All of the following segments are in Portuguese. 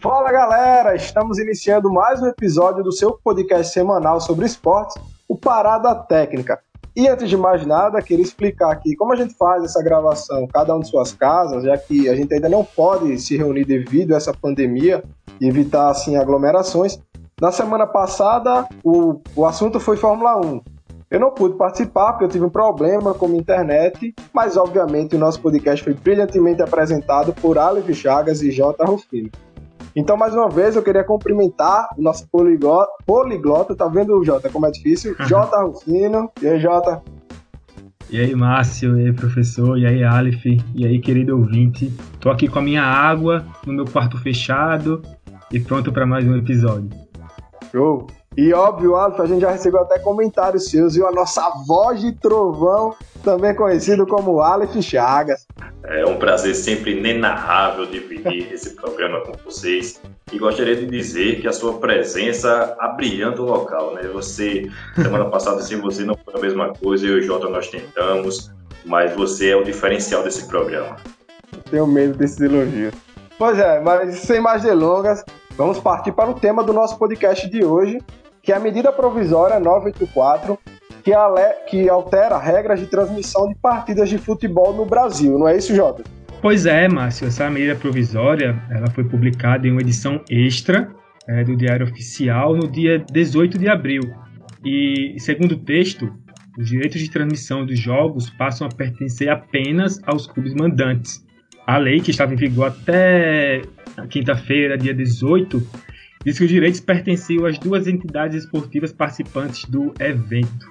Fala galera, estamos iniciando mais um episódio do seu podcast semanal sobre esportes, o Parada Técnica. E antes de mais nada, queria explicar aqui como a gente faz essa gravação, cada um de suas casas, já que a gente ainda não pode se reunir devido a essa pandemia e evitar assim aglomerações. Na semana passada, o, o assunto foi Fórmula 1. Eu não pude participar porque eu tive um problema com a internet, mas obviamente o nosso podcast foi brilhantemente apresentado por Aleph Chagas e J. Rufino. Então, mais uma vez, eu queria cumprimentar o nosso poliglota. poliglota tá vendo, Jota, como é difícil? Jota Rufino. E aí, Jota? E aí, Márcio, e aí, professor, e aí, Aleph, e aí, querido ouvinte. Tô aqui com a minha água no meu quarto fechado e pronto para mais um episódio. Show! E óbvio, Alfa, a gente já recebeu até comentários seus, viu? A nossa voz de trovão, também conhecido como Aleph Chagas. É um prazer sempre inenarrável dividir esse programa com vocês. E gostaria de dizer que a sua presença abrilhanta o local, né? Você, semana passada, sem você não foi a mesma coisa, eu e o Jota nós tentamos, mas você é o diferencial desse programa. Tenho medo desses elogios. Pois é, mas sem mais delongas, vamos partir para o tema do nosso podcast de hoje, que é a medida provisória 984, que, ale... que altera regras de transmissão de partidas de futebol no Brasil, não é isso, Jota? Pois é, Márcio, essa medida provisória ela foi publicada em uma edição extra é, do Diário Oficial no dia 18 de abril. E, segundo o texto, os direitos de transmissão dos jogos passam a pertencer apenas aos clubes mandantes. A lei, que estava em vigor até quinta-feira, dia 18, diz que os direitos pertenciam às duas entidades esportivas participantes do evento.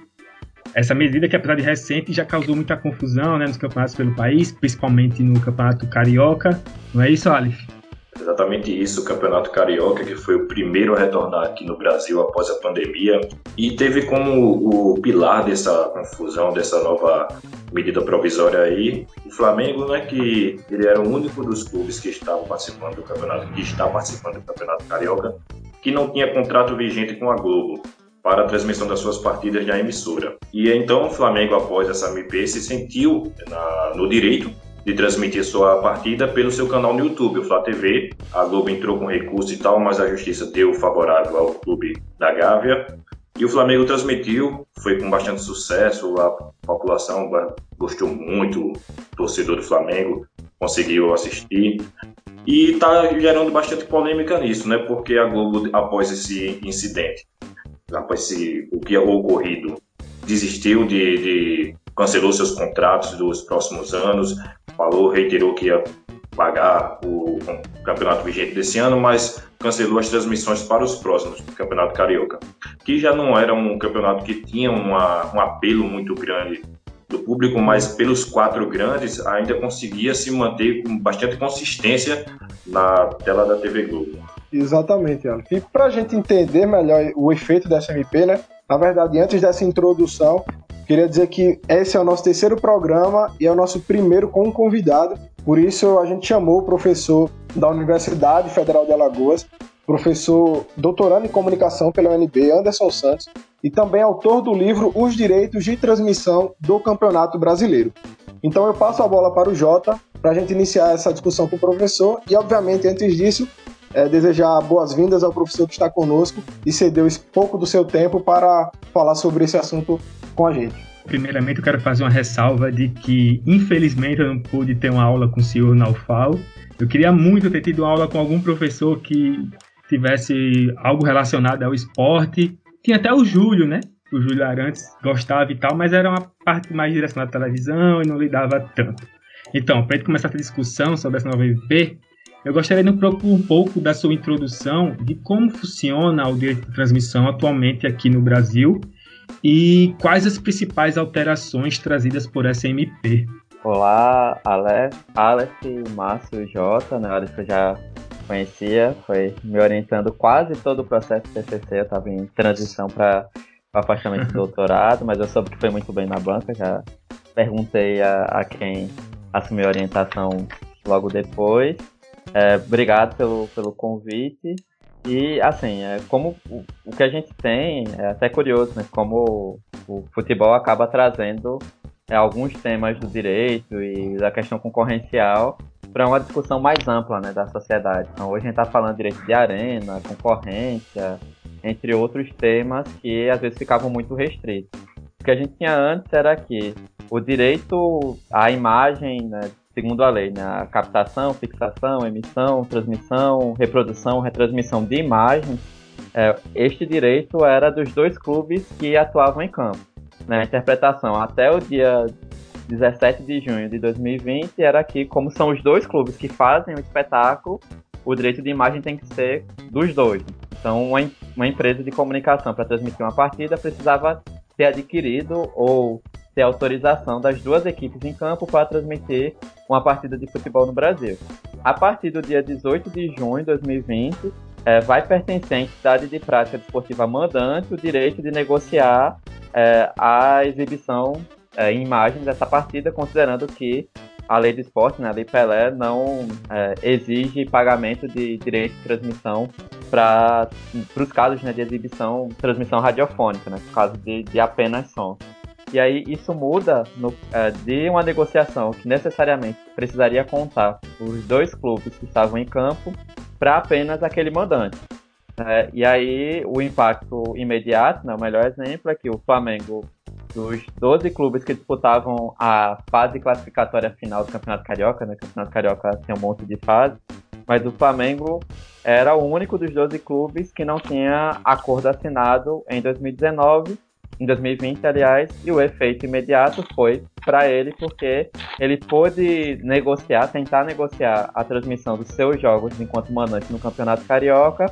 Essa medida, que apesar de recente, já causou muita confusão né, nos campeonatos pelo país, principalmente no Campeonato Carioca. Não é isso, Aleph? Exatamente isso, o Campeonato Carioca, que foi o primeiro a retornar aqui no Brasil após a pandemia, e teve como o pilar dessa confusão, dessa nova medida provisória aí, o Flamengo, né, que ele era o único dos clubes que estavam participando do campeonato, que está participando do Campeonato Carioca, que não tinha contrato vigente com a Globo para a transmissão das suas partidas na emissora. E então o Flamengo, após essa MP, se sentiu na, no direito de transmitir sua partida pelo seu canal no YouTube, o Flá TV. A Globo entrou com recurso e tal, mas a justiça deu favorável ao clube da Gávea. E o Flamengo transmitiu, foi com bastante sucesso, a população gostou muito, o torcedor do Flamengo conseguiu assistir. E está gerando bastante polêmica nisso, né? Porque a Globo, após esse incidente, após esse, o que é ocorrido, desistiu de, de cancelou seus contratos dos próximos anos, falou, reiterou que ia pagar o, campeonato vigente desse ano, mas cancelou as transmissões para os próximos do Campeonato Carioca, que já não era um campeonato que tinha uma, um apelo muito grande do público, mas pelos quatro grandes ainda conseguia se manter com bastante consistência na tela da TV Globo. Exatamente, Ana. E para a gente entender melhor o efeito dessa MP, né? Na verdade, antes dessa introdução, queria dizer que esse é o nosso terceiro programa e é o nosso primeiro com um convidado. Por isso, a gente chamou o professor da Universidade Federal de Alagoas, professor doutorando em comunicação pela UNB, Anderson Santos, e também autor do livro Os Direitos de Transmissão do Campeonato Brasileiro. Então eu passo a bola para o Jota para a gente iniciar essa discussão com o professor e, obviamente, antes disso, é, desejar boas-vindas ao professor que está conosco e cedeu pouco do seu tempo para falar sobre esse assunto com a gente. Primeiramente, eu quero fazer uma ressalva de que, infelizmente, eu não pude ter uma aula com o senhor Naufal. Eu queria muito ter tido aula com algum professor que tivesse algo relacionado ao esporte. Tinha até o Júlio, né? O Júlio Arantes gostava e tal, mas era uma parte mais direcionada à televisão e não lidava tanto. Então, para gente começar essa discussão sobre essa nova MP, eu gostaria de um, um pouco da sua introdução de como funciona o direito de transmissão atualmente aqui no Brasil e quais as principais alterações trazidas por essa MP. Olá, Aleph, Aleph Márcio J, né? Aleph eu já conhecia, foi me orientando quase todo o processo do TCC, eu estava em transição para afastamento do doutorado, mas eu soube que foi muito bem na banca, já perguntei a, a quem assumiu a orientação logo depois. É, obrigado pelo, pelo convite. E, assim, é, como o, o, que a gente tem, é até curioso, né? Como o, o futebol acaba trazendo é, alguns temas do direito e da questão concorrencial para uma discussão mais ampla né, da sociedade. Então, hoje a gente está falando direito de arena, concorrência, entre outros temas que às vezes ficavam muito restritos. O que a gente tinha antes era que o direito à imagem, né, segundo a lei, né, a captação, fixação, emissão, transmissão, reprodução, retransmissão de imagens, é, este direito era dos dois clubes que atuavam em campo. Né, a interpretação até o dia 17 de junho de 2020 era que, como são os dois clubes que fazem o espetáculo, o direito de imagem tem que ser dos dois. Então, uma, uma empresa de comunicação para transmitir uma partida precisava ter adquirido ou ter autorização das duas equipes em campo para transmitir uma partida de futebol no Brasil. A partir do dia 18 de junho de 2020, é, vai pertencer à entidade de prática desportiva mandante o direito de negociar é, a exibição é, em imagens dessa partida, considerando que a lei do esporte, né, a lei Pelé, não é, exige pagamento de direito de transmissão para os casos né, de exibição, transmissão radiofônica, né, causa de, de apenas som. E aí isso muda no, é, de uma negociação que necessariamente precisaria contar os dois clubes que estavam em campo para apenas aquele mandante. É, e aí o impacto imediato, né, o melhor exemplo é que o Flamengo dos 12 clubes que disputavam a fase classificatória final do Campeonato Carioca, né? O Campeonato Carioca tem um monte de fase, mas o Flamengo era o único dos 12 clubes que não tinha acordo assinado em 2019, em 2020, aliás, e o efeito imediato foi para ele porque ele pôde negociar, tentar negociar a transmissão dos seus jogos enquanto mandante no Campeonato Carioca.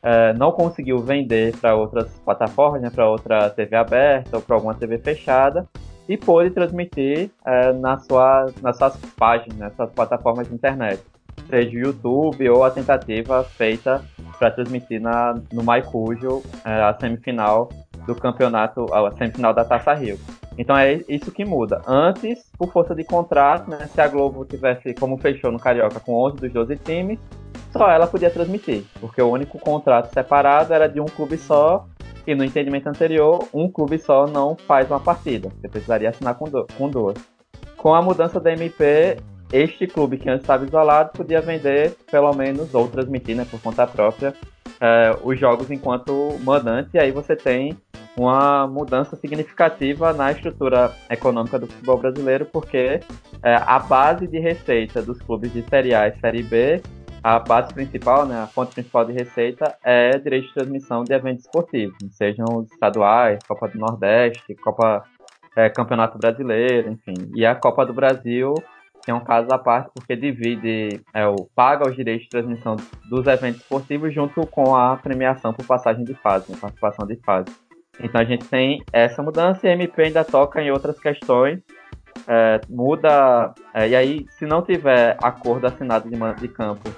É, não conseguiu vender para outras plataformas, né, para outra TV aberta ou para alguma TV fechada, e pôde transmitir é, na sua, nas suas páginas, nas suas plataformas de internet, seja o YouTube ou a tentativa feita para transmitir na, no MyCujo é, a semifinal do campeonato, a semifinal da Taça Rio. Então é isso que muda. Antes, por força de contrato, né, se a Globo tivesse, como fechou no Carioca, com 11 dos 12 times, só ela podia transmitir, porque o único contrato separado era de um clube só, e no entendimento anterior, um clube só não faz uma partida. Você precisaria assinar com, do, com duas. Com a mudança da MP, este clube que antes estava isolado podia vender, pelo menos, ou transmitir né, por conta própria, é, os jogos enquanto mandante, e aí você tem uma mudança significativa na estrutura econômica do futebol brasileiro, porque é, a base de receita dos clubes de Série A e Série B a base principal, né, a fonte principal de receita é direito de transmissão de eventos esportivos, sejam os estaduais, Copa do Nordeste, Copa é, Campeonato Brasileiro, enfim. E a Copa do Brasil tem um caso à parte porque divide, é, o, paga os direitos de transmissão dos eventos esportivos junto com a premiação por passagem de fase, né, participação de fase. Então a gente tem essa mudança e a MP ainda toca em outras questões é, muda. É, e aí, se não tiver acordo assinado de, de campo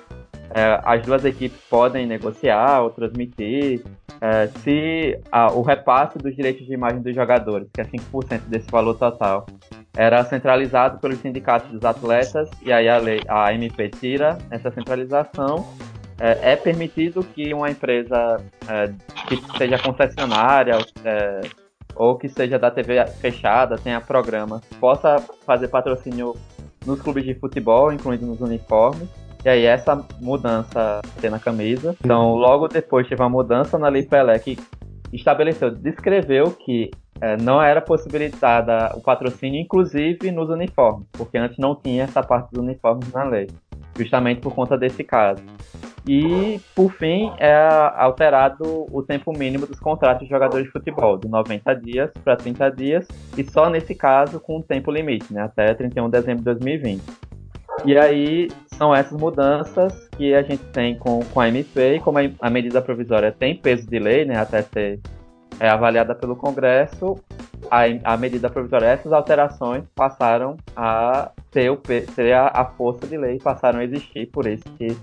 é, as duas equipes podem negociar ou transmitir. É, se a, o repasse dos direitos de imagem dos jogadores, que é 5% desse valor total, era centralizado pelos sindicatos dos atletas, e aí a, lei, a MP tira essa centralização, é, é permitido que uma empresa é, que seja concessionária é, ou que seja da TV fechada, tenha programas, possa fazer patrocínio nos clubes de futebol, incluindo nos uniformes, e aí essa mudança tem na camisa. Então, logo depois teve uma mudança na Lei Pelé que estabeleceu, descreveu que é, não era possibilitada o patrocínio, inclusive nos uniformes, porque antes não tinha essa parte dos uniformes na lei, justamente por conta desse caso. E, por fim, é alterado o tempo mínimo dos contratos de jogadores de futebol, de 90 dias para 30 dias, e só nesse caso com um tempo limite, né, até 31 de dezembro de 2020. E aí são essas mudanças que a gente tem com, com a MP, e como a, medida provisória tem peso de lei, né, até ser é, avaliada pelo Congresso, a, a medida provisória, essas alterações passaram a ter, o, ter a, a força de lei, passaram a existir, por isso que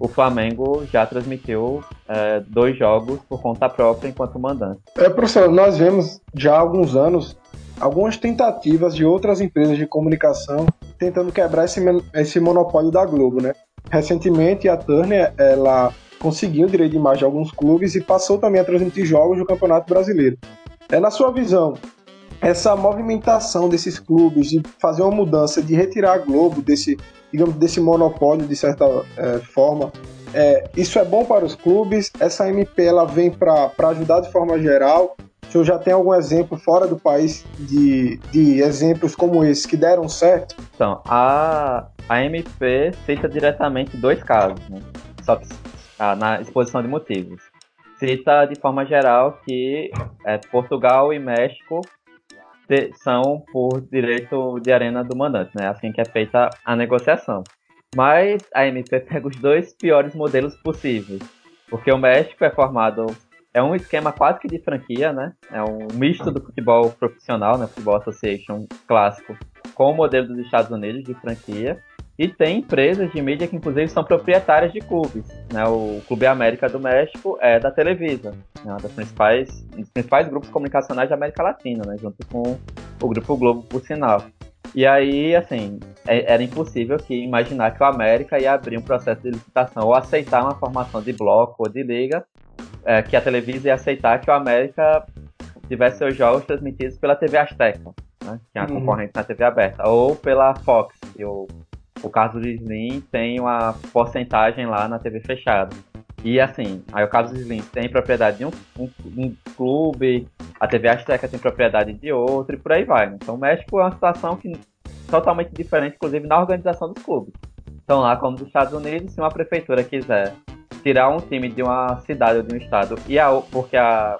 o Flamengo já transmitiu é, dois jogos por conta própria enquanto mandante. É, professor, nós vemos já há alguns anos algumas tentativas de outras empresas de comunicação tentando quebrar esse, esse monopólio da Globo, né? Recentemente, a Turner, ela conseguiu o direito de imagem de alguns clubes e passou também a transmitir jogos do Campeonato Brasileiro. É na sua visão, essa movimentação desses clubes de fazer uma mudança, de retirar a Globo desse digamos, desse monopólio de certa é, forma. É, isso é bom para os clubes? Essa MP ela vem para ajudar de forma geral? O senhor já tem algum exemplo fora do país de, de exemplos como esse que deram certo? Então, a, a MP cita diretamente dois casos, né? Só que, na exposição de motivos. Cita de forma geral que é, Portugal e México são por direito de arena do mandante, né? Assim que é feita a negociação. Mas a MP pega os dois piores modelos possíveis. Porque o México é formado. É um esquema quase que de franquia, né? É um misto do futebol profissional, né? Futebol Association clássico, com o modelo dos Estados Unidos de franquia. E tem empresas de mídia que, inclusive, são proprietárias de clubes. Né? O Clube América do México é da Televisa, né? um dos principais, um dos principais grupos comunicacionais da América Latina, né? junto com o Grupo Globo, por sinal. E aí, assim, é, era impossível que imaginar que o América ia abrir um processo de licitação ou aceitar uma formação de bloco ou de liga, é, que a Televisa ia aceitar que o América tivesse seus jogos transmitidos pela TV Azteca, né, que é a uhum. concorrente na TV aberta, ou pela Fox, que o, o caso de Slim tem uma porcentagem lá na TV fechada. E assim, aí o caso de Slim tem propriedade de um, um, um clube, a TV Azteca tem propriedade de outro e por aí vai. Né? Então o México é uma situação que totalmente diferente, inclusive na organização dos clubes. Então lá, como nos Estados Unidos, se uma prefeitura quiser tirar um time de uma cidade ou de um estado e a, porque a,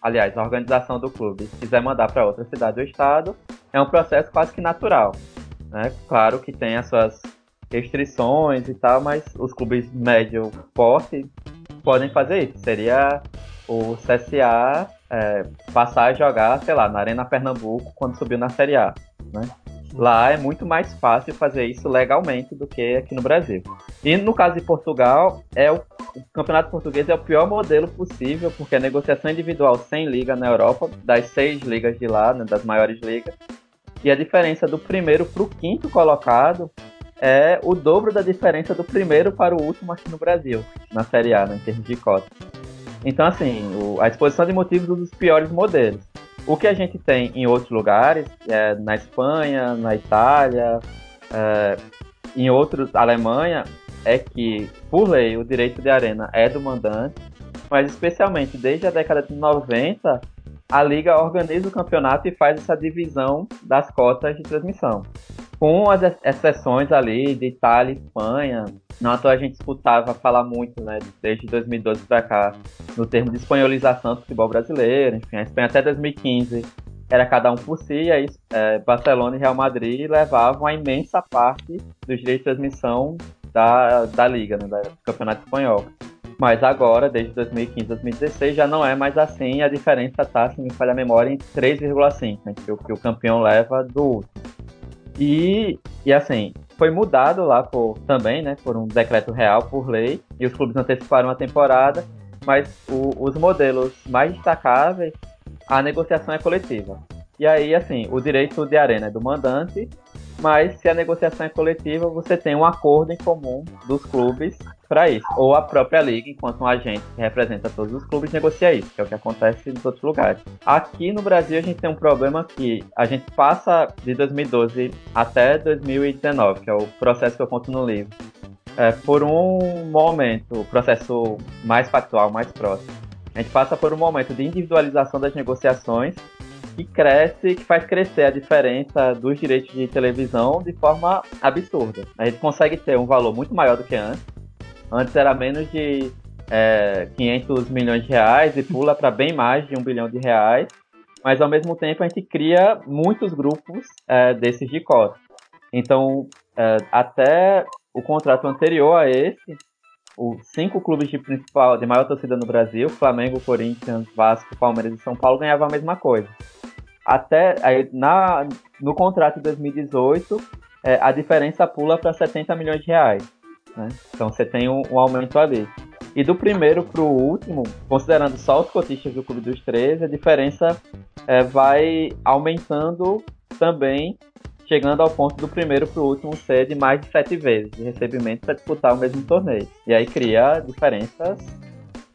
aliás, a organização do clube quiser mandar para outra cidade ou estado, é um processo quase que natural. Né? Claro que tem as suas restrições e tal, mas os clubes médio porte podem fazer isso. Seria o CSA é, passar a jogar, sei lá, na Arena Pernambuco quando subiu na Série A. Né? Lá é muito mais fácil fazer isso legalmente do que aqui no Brasil. E no caso de Portugal, é o, o campeonato português é o pior modelo possível, porque a negociação individual sem liga na Europa, das seis ligas de lá, né, das maiores ligas, e a diferença do primeiro para o quinto colocado é o dobro da diferença do primeiro para o último aqui no Brasil, na Série A, né, em termos de cota. Então, assim, o, a exposição de motivos dos piores modelos. O que a gente tem em outros lugares, é, na Espanha, na Itália, é, em outros, Alemanha, é que, por lei, o direito de arena é do mandante, mas especialmente desde a década de 90, a liga organiza o campeonato e faz essa divisão das cotas de transmissão. Com as exceções ali de Itália e Espanha, à toa a gente escutava falar muito, né, desde 2012 para cá, no termo de espanholização do futebol brasileiro, enfim, a Espanha até 2015 era cada um por si, e aí é, Barcelona e Real Madrid levavam a imensa parte dos direitos de transmissão da, da Liga, né, do Campeonato Espanhol. Mas agora, desde 2015 2016, já não é mais assim. A diferença está, se me falha a memória, em 3,5, né, que, o, que o campeão leva do último. E, e assim, foi mudado lá por, também, né, por um decreto real, por lei, e os clubes anteciparam a temporada, mas o, os modelos mais destacáveis, a negociação é coletiva. E aí, assim, o direito de arena é do mandante mas se a negociação é coletiva, você tem um acordo em comum dos clubes para isso. Ou a própria liga, enquanto um agente que representa todos os clubes, negocia isso, que é o que acontece nos outros lugares. Aqui no Brasil, a gente tem um problema que a gente passa de 2012 até 2019, que é o processo que eu conto no livro. É, por um momento, o processo mais factual, mais próximo, a gente passa por um momento de individualização das negociações que cresce, que faz crescer a diferença dos direitos de televisão de forma absurda. A gente consegue ter um valor muito maior do que antes. Antes era menos de é, 500 milhões de reais e pula para bem mais de um bilhão de reais. Mas ao mesmo tempo a gente cria muitos grupos é, desses de cota. Então, é, até o contrato anterior a esse, os cinco clubes de principal, de maior torcida no Brasil, Flamengo, Corinthians, Vasco, Palmeiras e São Paulo, ganhavam a mesma coisa até aí, na, no contrato de 2018, é, a diferença pula para 70 milhões de reais. Né? Então você tem um, um, aumento ali. E do primeiro para o último, considerando só os cotistas do Clube dos 13, a diferença é, vai aumentando também, chegando ao ponto do primeiro para o último ser de mais de sete vezes de recebimento para disputar o mesmo torneio. E aí cria diferenças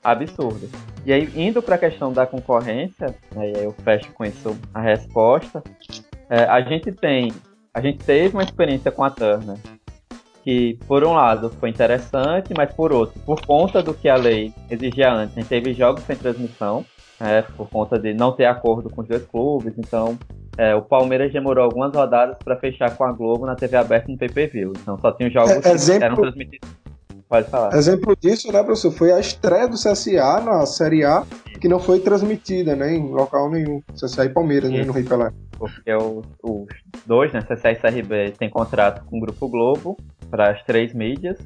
absurdas. E aí, indo para a questão da concorrência, né, e aí eu fecho com isso a resposta, é, a gente tem, a gente teve uma experiência com a Turner que, por um lado, foi interessante, mas por outro, por conta do que a lei exigia antes, a gente teve jogos sem transmissão, é, por conta de não ter acordo com os dois clubes, então é, o Palmeiras demorou algumas rodadas para fechar com a Globo na TV aberta no PPV. Então só tinha os jogos é, exemplo, que eram transmitidos. Pode falar. Exemplo disso, né, professor? Foi a estreia do CSA na Série A, que não foi transmitida, né, em local nenhum. CSA e Palmeiras, né, no Rio Pelé. Porque os, os dois, né, CSA e CRB, têm contrato com o Grupo Globo para as três mídias,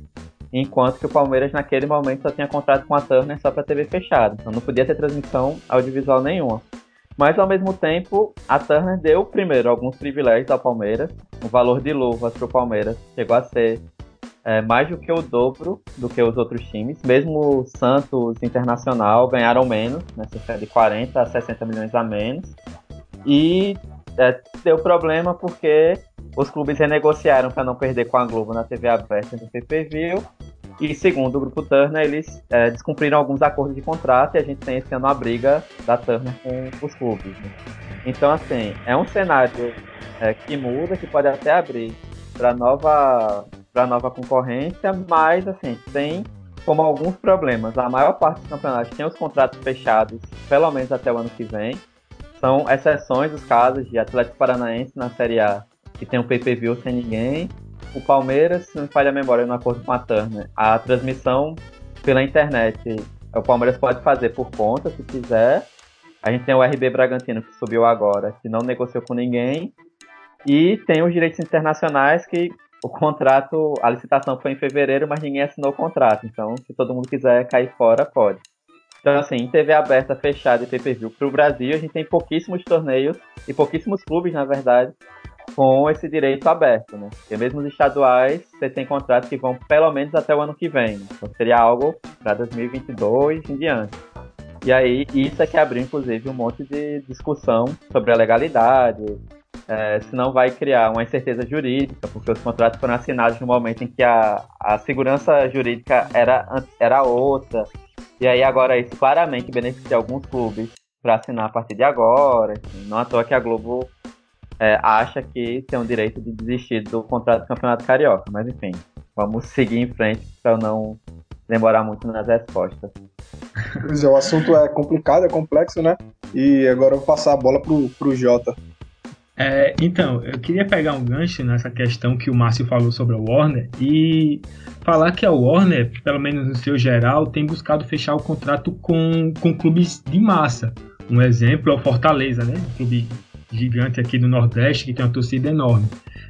enquanto que o Palmeiras naquele momento só tinha contrato com a Turner só para TV fechada. Então não podia ter transmissão audiovisual nenhuma. Mas ao mesmo tempo, a Turner deu primeiro alguns privilégios ao Palmeiras. O valor de luvas para o Palmeiras chegou a ser é, mais do que o dobro do que os outros times. Mesmo o Santos Internacional ganharam menos, né, cerca de 40 a 60 milhões a menos. E é, deu problema porque os clubes renegociaram para não perder com a Globo na TV aberta no pay-per-view e segundo o grupo Turner, eles é, descumpriram alguns acordos de contrato e a gente tem esse ano a briga da Turner com os clubes. Né? Então, assim, é um cenário é, que muda, que pode até abrir para nova, nova concorrência, mas, assim, tem como alguns problemas. A maior parte dos campeonatos tem os contratos fechados, pelo menos até o ano que vem. São exceções os casos de Atlético Paranaense na Série A, que tem um pay-per-view sem ninguém, o Palmeiras, se não falha a memória, no acordo com a Turner, a transmissão pela internet, o Palmeiras pode fazer por conta, se quiser. A gente tem o RB Bragantino, que subiu agora, que não negociou com ninguém. E tem os direitos internacionais, que o contrato, a licitação foi em fevereiro, mas ninguém assinou o contrato. Então, se todo mundo quiser cair fora, pode. Então, assim, em TV aberta, fechada e pay-per-view para o Brasil, a gente tem pouquíssimos torneios e pouquíssimos clubes, na verdade, com esse direito aberto, né? Porque mesmo os estaduais, você tem contratos que vão pelo menos até o ano que vem. Né? Então seria algo para 2022 em diante. E aí, isso é que abriu, inclusive, um monte de discussão sobre a legalidade, é, se não vai criar uma incerteza jurídica, porque os contratos foram assinados no momento em que a, a segurança jurídica era, era outra. E aí, agora, isso claramente beneficia alguns clubes para assinar a partir de agora. Assim, não à toa que a Globo é, acha que tem o direito de desistir do contrato do Campeonato Carioca. Mas enfim, vamos seguir em frente para não demorar muito nas respostas. Pois é, o assunto é complicado, é complexo, né? E agora eu vou passar a bola pro, pro Jota. É, então, eu queria pegar um gancho nessa questão que o Márcio falou sobre a Warner e falar que a Warner, pelo menos no seu geral, tem buscado fechar o contrato com, com clubes de massa. Um exemplo é o Fortaleza, né? Um clube gigante aqui do Nordeste, que tem uma torcida enorme.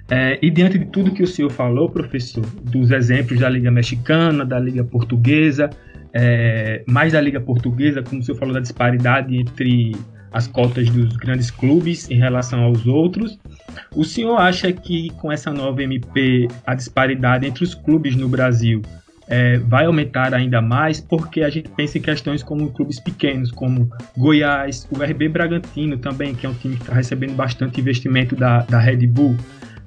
É, e diante de tudo que o senhor falou, professor, dos exemplos da Liga Mexicana, da Liga Portuguesa, é, mais da Liga Portuguesa, como o senhor falou da disparidade entre as cotas dos grandes clubes em relação aos outros, o senhor acha que com essa nova MP a disparidade entre os clubes no Brasil é, vai aumentar ainda mais porque a gente pensa em questões como clubes pequenos, como Goiás, o RB Bragantino também, que é um time que está recebendo bastante investimento da, da Red Bull,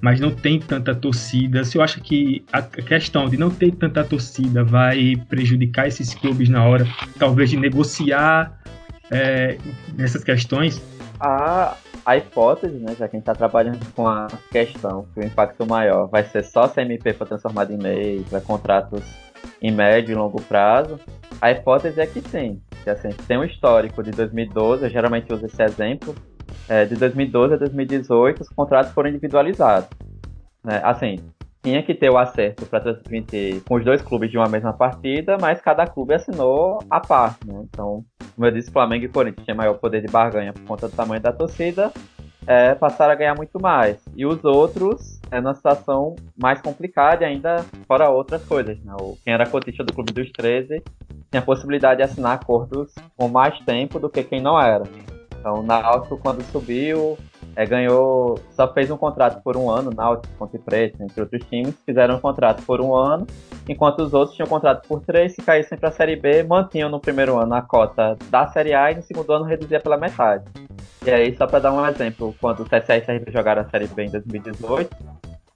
mas não tem tanta torcida. Se eu acho que a questão de não ter tanta torcida vai prejudicar esses clubes na hora, talvez, de negociar é, nessas questões? A, a hipótese, né, já que a gente está trabalhando com a questão que o impacto maior vai ser só se a MP for transformada em lei, para contratos em médio e longo prazo? A hipótese é que sim. Que, assim, tem um histórico de 2012, eu geralmente uso esse exemplo, é, de 2012 a 2018 os contratos foram individualizados. É, assim, tinha que ter o acerto para transmitir com os dois clubes de uma mesma partida, mas cada clube assinou a parte, né? Então, como eu disse, Flamengo e Corinthians tinham maior poder de barganha por conta do tamanho da torcida, é, passaram a ganhar muito mais. E os outros, é numa situação mais complicada e ainda fora outras coisas. Né? O, quem era cotista do Clube dos 13 tinha a possibilidade de assinar acordos com mais tempo do que quem não era. Então, o Náutico, quando subiu, é, ganhou, só fez um contrato por um ano, Náutico, Ponte Preta, entre outros times, fizeram um contrato por um ano, enquanto os outros tinham contrato por três, se caíssem para a Série B, mantinham no primeiro ano a cota da Série A e no segundo ano reduzia pela metade. E aí, só para dar um exemplo, quando o CSA e CRB jogaram a Série B em 2018,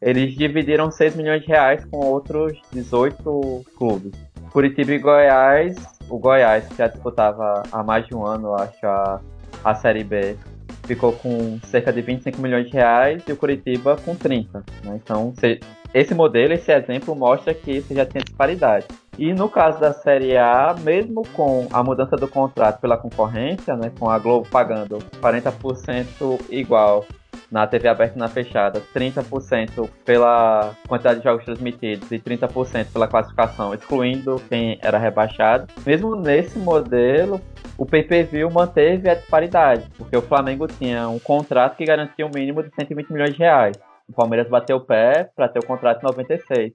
eles dividiram 6 milhões de reais com outros 18 clubes. Curitiba e Goiás, o Goiás, que já disputava há mais de um ano, acho, a, a Série B, ficou com cerca de 25 milhões de reais e o Curitiba com 30. Né? Então, se, esse modelo, esse exemplo mostra que você já tem disparidade. E no caso da Série A, mesmo com a mudança do contrato pela concorrência, né, com a Globo pagando 40% igual na TV aberta e na fechada, 30% pela quantidade de jogos transmitidos e 30% pela classificação, excluindo quem era rebaixado. Mesmo nesse modelo, o pay-per-view manteve a disparidade, porque o Flamengo tinha um contrato que garantia um mínimo de 120 milhões de reais. O Palmeiras bateu o pé para ter o contrato de 96.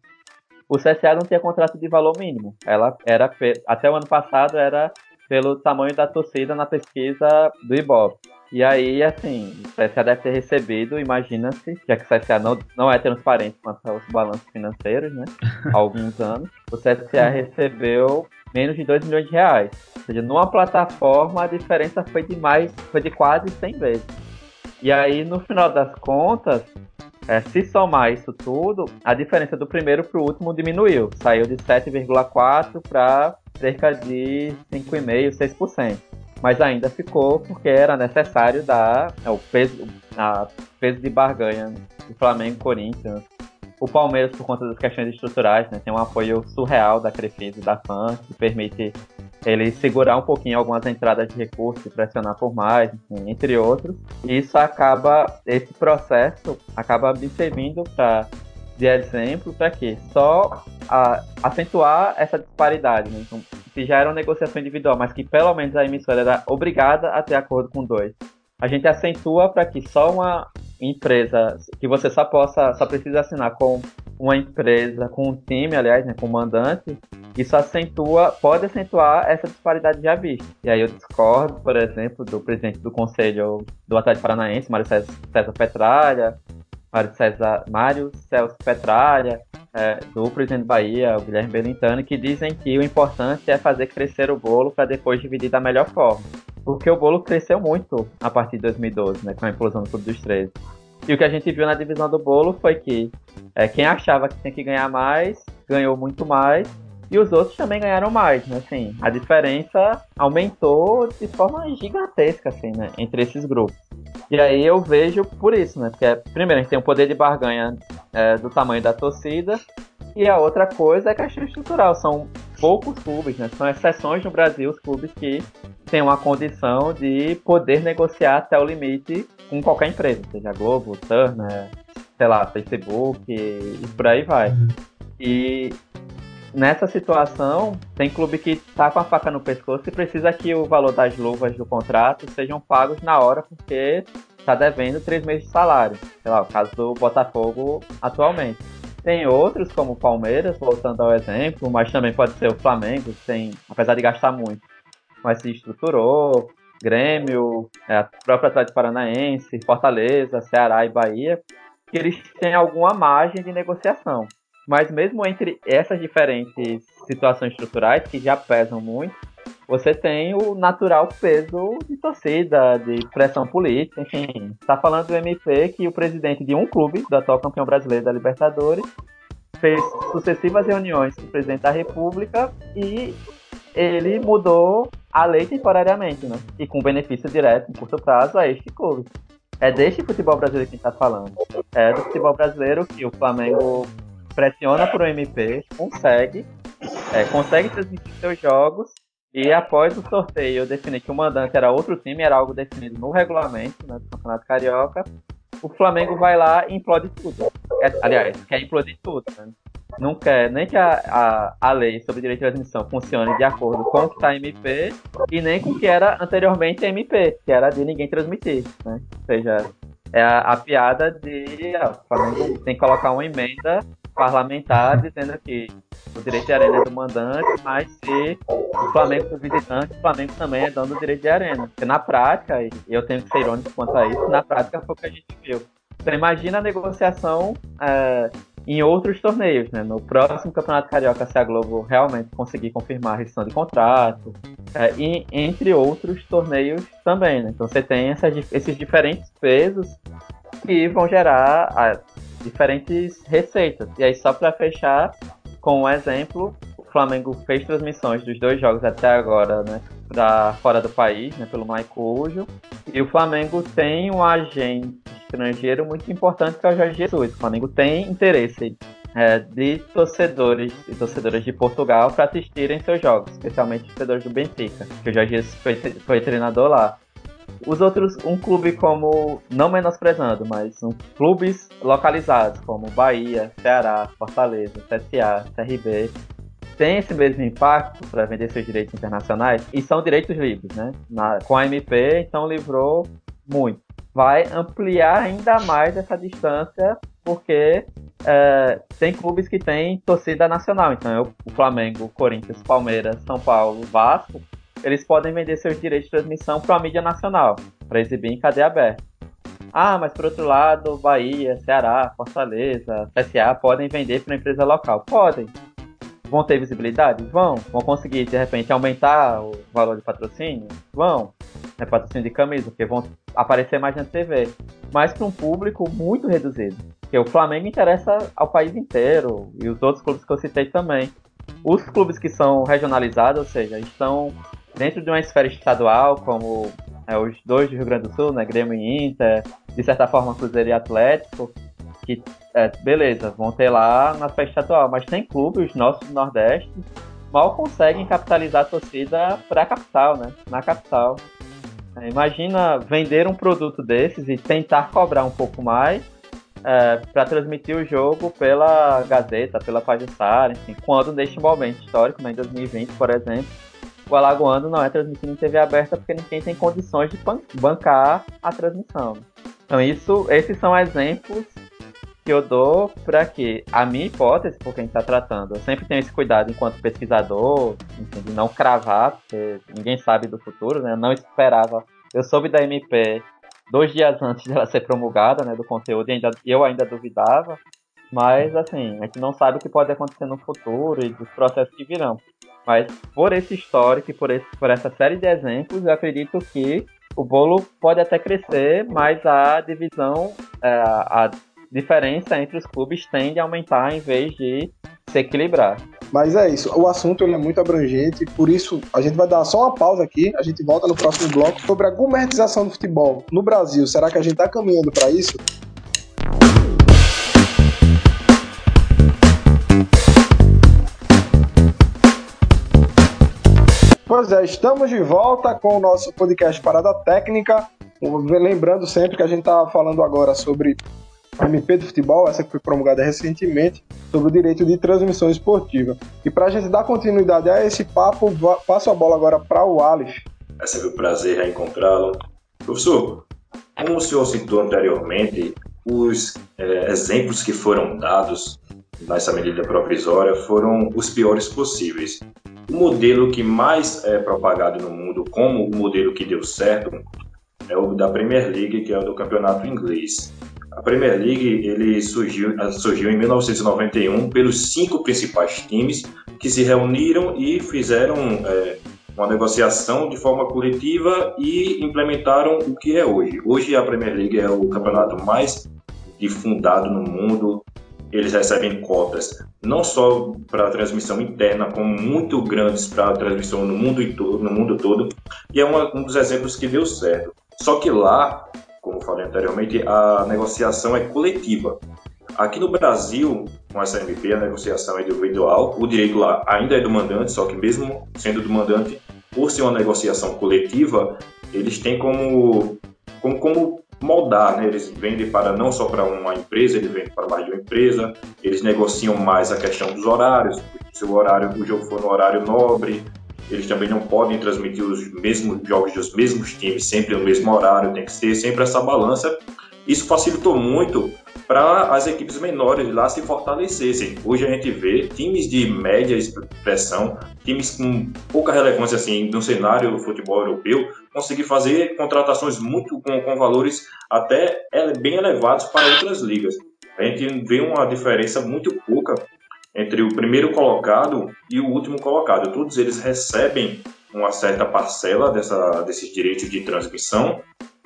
O CSA não tinha contrato de valor mínimo. Ela era até o ano passado era pelo tamanho da torcida na pesquisa do Ibope. E aí, assim, o CSA deve ter recebido, imagina-se, já que o CSA não, não é transparente quanto aos balanços financeiros, né? Há alguns anos. O CSA recebeu menos de 2 milhões de reais. Ou seja, numa plataforma a diferença foi de mais, foi de quase 100 vezes. E aí, no final das contas, é, se somar isso tudo, a diferença do primeiro para o último diminuiu. Saiu de 7,4% para cerca de 5,5%, 6%. Mas ainda ficou porque era necessário dar é, o peso, a peso de barganha do Flamengo e Corinthians. O Palmeiras, por conta das questões estruturais, né, tem um apoio surreal da Crefisa e da FAN, que permite ele segurar um pouquinho algumas entradas de recursos e pressionar por mais, enfim, entre outros. E isso acaba, esse processo acaba me servindo para de exemplo para quê? Só a, acentuar essa disparidade. Né? Então, já era uma negociação individual, mas que pelo menos a emissora era obrigada a ter acordo com dois, a gente acentua para que só uma empresa que você só possa, só precisa assinar com uma empresa, com um time, aliás, né, com um mandante, isso acentua, pode acentuar essa disparidade já vista. E aí eu discordo, por exemplo, do presidente do Conselho do Atlético Paranaense, Mário César Petralha, Mário, César, Mário Celso Petralha, é, do presidente Bahia, o Guilherme Belintani, que dizem que o importante é fazer crescer o bolo para depois dividir da melhor forma. Porque o bolo cresceu muito a partir de 2012, né, com a implosão do Clube dos Três. E o que a gente viu na divisão do bolo foi que é, quem achava que tinha que ganhar mais, ganhou muito mais, e os outros também ganharam mais, né? Assim, a diferença aumentou de forma gigantesca, assim, né? Entre esses grupos. E aí eu vejo por isso, né? Porque, primeiro, a gente tem um poder de barganha é, do tamanho da torcida, e a outra coisa é a questão estrutural. São poucos clubes, né? São exceções no Brasil, os clubes que têm uma condição de poder negociar até o limite com qualquer empresa, seja Globo, Turner, sei lá, Facebook e por aí vai. Uhum. E nessa situação, tem clube que tá com a faca no pescoço e precisa que o valor das luvas do contrato sejam pagos na hora, porque tá devendo três meses de salário. Sei lá, o caso do Botafogo atualmente. Tem outros, como o Palmeiras, voltando ao exemplo, mas também pode ser o Flamengo, tem, apesar de gastar muito, mas se estruturou, Grêmio, é, a própria Atlético Paranaense, Fortaleza, Ceará e Bahia, que eles têm alguma margem de negociação. Mas mesmo entre essas diferentes situações estruturais, que já pesam muito, você tem o natural peso de torcida, de pressão política, enfim. Está falando do MP que o presidente de um clube, do atual campeão brasileiro da Libertadores, fez sucessivas reuniões com o presidente da República e ele mudou a lei temporariamente, né? E com benefício direto, em curto prazo, a este clube. É deste futebol brasileiro que a gente está falando. É do futebol brasileiro que o Flamengo pressiona pro MP, consegue, é, consegue transmitir seus jogos e após o sorteio definir que o mandante era outro time, era algo definido no regulamento né, do Campeonato Carioca, o Flamengo vai lá e implode tudo. É, aliás, quer implodir tudo. Né? Não quer nem que a, a, a lei sobre direito de transmissão funcione de acordo com o que está MP e nem com o que era anteriormente MP, que era de ninguém transmitir. Né? Ou seja, é a, a piada de ó, o Flamengo tem que colocar uma emenda parlamentar dizendo que o direito de arena é do mandante, mas se o Flamengo for visitante, o Flamengo também é dono do direito de arena. Porque na prática, e eu tenho que ser irônico quanto a isso, na prática foi o que a gente viu. Então imagina a negociação é, em outros torneios, né? No próximo Campeonato Carioca, se a Globo realmente conseguir confirmar a rescisão de contrato, é, e entre outros torneios também, né? Então você tem essas, esses diferentes pesos que vão gerar diferentes receitas. E aí, só para fechar com um exemplo, o Flamengo fez transmissões dos dois jogos até agora, né? Para fora do país, né? Pelo Maicujo. E o Flamengo tem um agente estrangeiro muito importante que é o Jorge Jesus. O Flamengo tem interesse é, de torcedores e torcedoras de Portugal para assistirem seus jogos, especialmente torcedores do Benfica, que o Jorge foi, foi treinador lá. Os outros, um clube como, não menosprezando, mas um, clubes localizados como Bahia, Ceará, Fortaleza, CSA, CRB, tem esse mesmo impacto para vender seus direitos internacionais e são direitos livres, né? Na, com a MP, então livrou muito. Vai ampliar ainda mais essa distância, porque é, tem clubes que têm torcida nacional. Então, eu, o Flamengo, Corinthians, Palmeiras, São Paulo, Vasco, eles podem vender seus direitos de transmissão para a mídia nacional, para exibir em cadeia aberta. Ah, mas por outro lado, Bahia, Ceará, Fortaleza, CSA podem vender para empresa local. Podem. Vão ter visibilidade? Vão. Vão conseguir, de repente, aumentar o valor de patrocínio? Vão. É patrocínio de camisa, porque vão aparecer mais na TV. Mas para um público muito reduzido. Porque o Flamengo interessa ao país inteiro e os outros clubes que eu citei também. Os clubes que são regionalizados, ou seja, estão dentro de uma esfera estadual, como é, os dois do Rio Grande do Sul, né, Grêmio e Inter, de certa forma Cruzeiro e Atlético, que, é, beleza, vão ter lá na esfera estadual, mas tem clubes, nossos do Nordeste, mal conseguem capitalizar a torcida para a capital, né, na capital. É, imagina vender um produto desses e tentar cobrar um pouco mais é, para transmitir o jogo pela Gazeta, pela Pajussara, enfim, quando neste momento histórico, né, em 2020, por exemplo, o Alagoano não é transmitido em TV aberta porque ninguém tem condições de bancar a transmissão. Então, isso, esses são exemplos que eu dou para que a minha hipótese, por quem está tratando, eu sempre tenho esse cuidado enquanto pesquisador, enfim, de não cravar, porque ninguém sabe do futuro, né? Eu não esperava. Eu soube da MP dois dias antes dela ser promulgada, né, do conteúdo, e ainda, eu ainda duvidava. Mas, assim, a gente não sabe o que pode acontecer no futuro e dos processos que virão. Mas, por esse histórico e por, esse, por essa série de exemplos, eu acredito que o bolo pode até crescer, mas a divisão, é, a diferença entre os clubes tende a aumentar em vez de se equilibrar. Mas é isso, o assunto ele é muito abrangente, por isso a gente vai dar só uma pausa aqui, a gente volta no próximo bloco sobre a gourmetização do futebol no Brasil. Será que a gente está caminhando para isso? Pois é, estamos de volta com o nosso podcast Parada Técnica. Lembrando sempre que a gente está falando agora sobre MP do Futebol, essa que foi promulgada recentemente, sobre o direito de transmissão esportiva. E para a gente dar continuidade a esse papo, passo a bola agora para o Alif. É sempre um prazer reencontrá-lo. Professor, como o senhor citou anteriormente, os é, exemplos que foram dados nessa medida provisória foram os piores possíveis. O modelo que mais é propagado no mundo como o modelo que deu certo é o da Premier League, que é o do campeonato inglês. A Premier League ele surgiu, surgiu em 1991 pelos cinco principais times que se reuniram e fizeram é, uma negociação de forma coletiva e implementaram o que é hoje. Hoje a Premier League é o campeonato mais difundado no mundo. Eles recebem cotas não só para transmissão interna, como muito grandes para transmissão no mundo, no mundo todo. E é uma, um dos exemplos que deu certo. Só que lá como falei anteriormente, a negociação é coletiva. Aqui no Brasil, com essa MP, a negociação é individual, o direito lá ainda é do mandante, só que mesmo sendo do mandante, por ser uma negociação coletiva, eles têm como, como, como moldar, né? eles vendem para não só para uma empresa, eles vendem para mais de uma empresa, eles negociam mais a questão dos horários, se o horário o jogo for no horário nobre, eles também não podem transmitir os mesmos jogos dos mesmos times sempre no mesmo horário, tem que ser sempre essa balança. Isso facilitou muito para as equipes menores lá se fortalecessem. Hoje a gente vê times de média expressão, times com pouca relevância assim no cenário do futebol europeu, conseguir fazer contratações muito com, com valores até bem elevados para outras ligas. A gente vê uma diferença muito pouca entre o primeiro colocado e o último colocado. Todos eles recebem uma certa parcela dessa, desses direitos de transmissão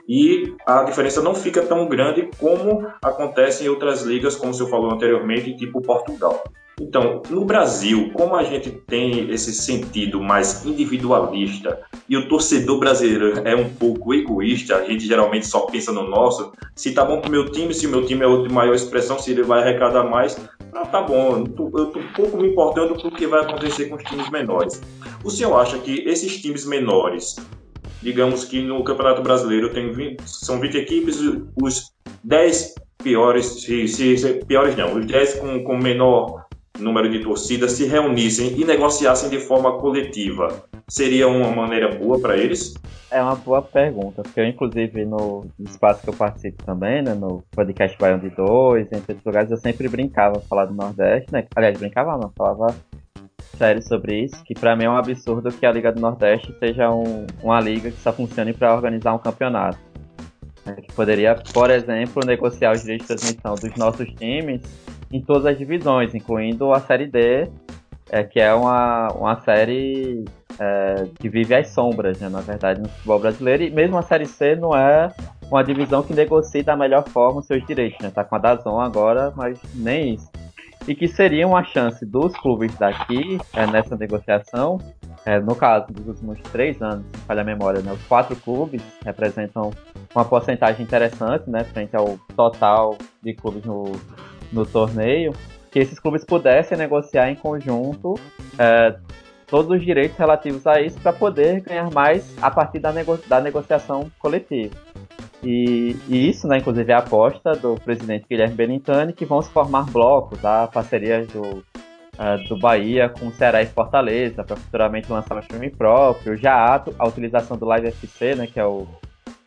e a diferença não fica tão grande como acontece em outras ligas, como o senhor falou anteriormente, tipo Portugal. Então, no Brasil, como a gente tem esse sentido mais individualista e o torcedor brasileiro é um pouco egoísta, a gente geralmente só pensa no nosso, se tá bom pro meu time, se o meu time é o de maior expressão, se ele vai arrecadar mais, Ah, tá bom, eu tô, pouco me importando com o que vai acontecer com os times menores. O senhor acha que esses times menores, digamos que no Campeonato Brasileiro tem 20, são 20 equipes, os 10 piores, se, se, piores não, os 10 com, com menor número de torcidas se reunissem e negociassem de forma coletiva, seria uma maneira boa para eles? É uma boa pergunta, porque eu, inclusive, no espaço que eu participo também, né, no podcast Baião de Dois, entre outros lugares, eu sempre brincava falar do Nordeste, né? Aliás, brincava não, falava sobre isso, que para mim é um absurdo que a Liga do Nordeste seja um, uma liga que só funcione para organizar um campeonato. Né, que poderia, por exemplo, negociar os direitos de transmissão dos nossos times em todas as divisões, incluindo a Série D, é, que é uma, uma série é, que vive às sombras, né, na verdade, no futebol brasileiro. E mesmo a Série C não é uma divisão que negocia da melhor forma os seus direitos. Né? Tá com a Dazon agora, mas nem isso. E que seria uma chance dos clubes daqui, é, nessa negociação, é, no caso dos últimos três anos, se falha a memória, né, os quatro clubes representam uma porcentagem interessante, né, frente ao total de clubes no, no torneio, que esses clubes pudessem negociar em conjunto é, todos os direitos relativos a isso para poder ganhar mais a partir da, nego da negociação coletiva. E, e, isso, né, inclusive, é a aposta do presidente Guilherme Benintani, que vão se formar blocos, a parceria do, uh, do Bahia com Ceará e Fortaleza, para futuramente lançar um filme próprio. Já há a utilização do Live FC, né, que é o.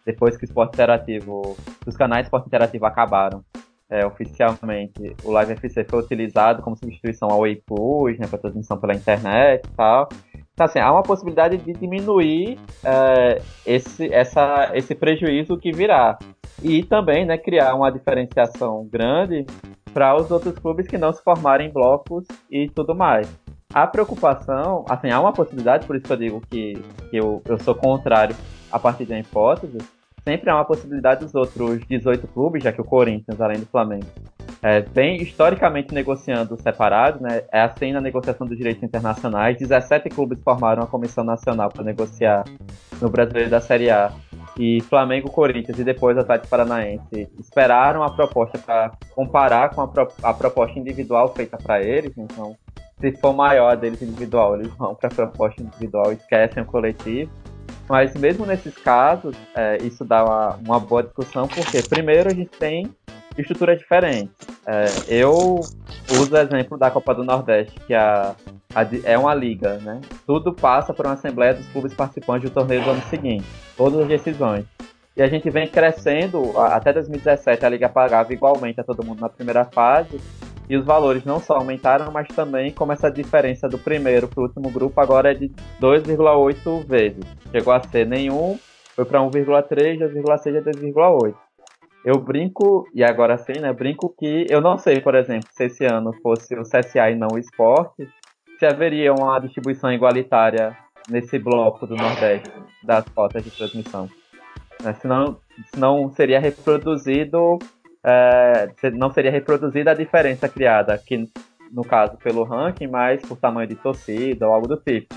Depois que o esporte interativo. Os canais de esporte interativo acabaram é, oficialmente, o Live FC foi utilizado como substituição ao Plus, né, para transmissão pela internet e tal. Então, assim, há uma possibilidade de diminuir é, esse, essa, esse prejuízo que virá. E também né, criar uma diferenciação grande para os outros clubes que não se formarem em blocos e tudo mais. A preocupação, assim, há uma possibilidade, por isso que eu digo que, que eu, eu sou contrário a partir da hipótese, sempre há uma possibilidade dos outros 18 clubes, já que o Corinthians, além do Flamengo, é, vem historicamente negociando separado, né? É assim na negociação dos direitos internacionais. 17 clubes formaram a comissão nacional para negociar no Brasileiro da Série A. E Flamengo, Corinthians e depois Atlético Paranaense esperaram a proposta para comparar com a, pro, a proposta individual feita para eles. Então, se for maior a deles individual, eles vão para a proposta individual, esquecem o coletivo. Mas mesmo nesses casos, é, isso dá uma, uma, boa discussão, porque primeiro a gente tem estruturas diferentes. É, eu uso o exemplo da Copa do Nordeste, que a, a, é uma liga, né? Tudo passa por uma assembleia dos clubes participantes do torneio do ano seguinte, todas as decisões. E a gente vem crescendo, até 2017 a liga pagava igualmente a todo mundo na primeira fase, e os valores não só aumentaram, mas também como essa diferença do primeiro para o último grupo agora é de 2,8 vezes. Chegou a ser nenhum, foi para 1,3, 2,6 e 2,8. Eu brinco, e agora sim, né? Brinco que eu não sei, por exemplo, se esse ano fosse o CSA e não o esporte, se haveria uma distribuição igualitária nesse bloco do Nordeste das cotas de transmissão. Né? Senão, senão seria reproduzido é, não seria reproduzida a diferença criada aqui, no caso, pelo ranking, mas por tamanho de torcida ou algo do tipo.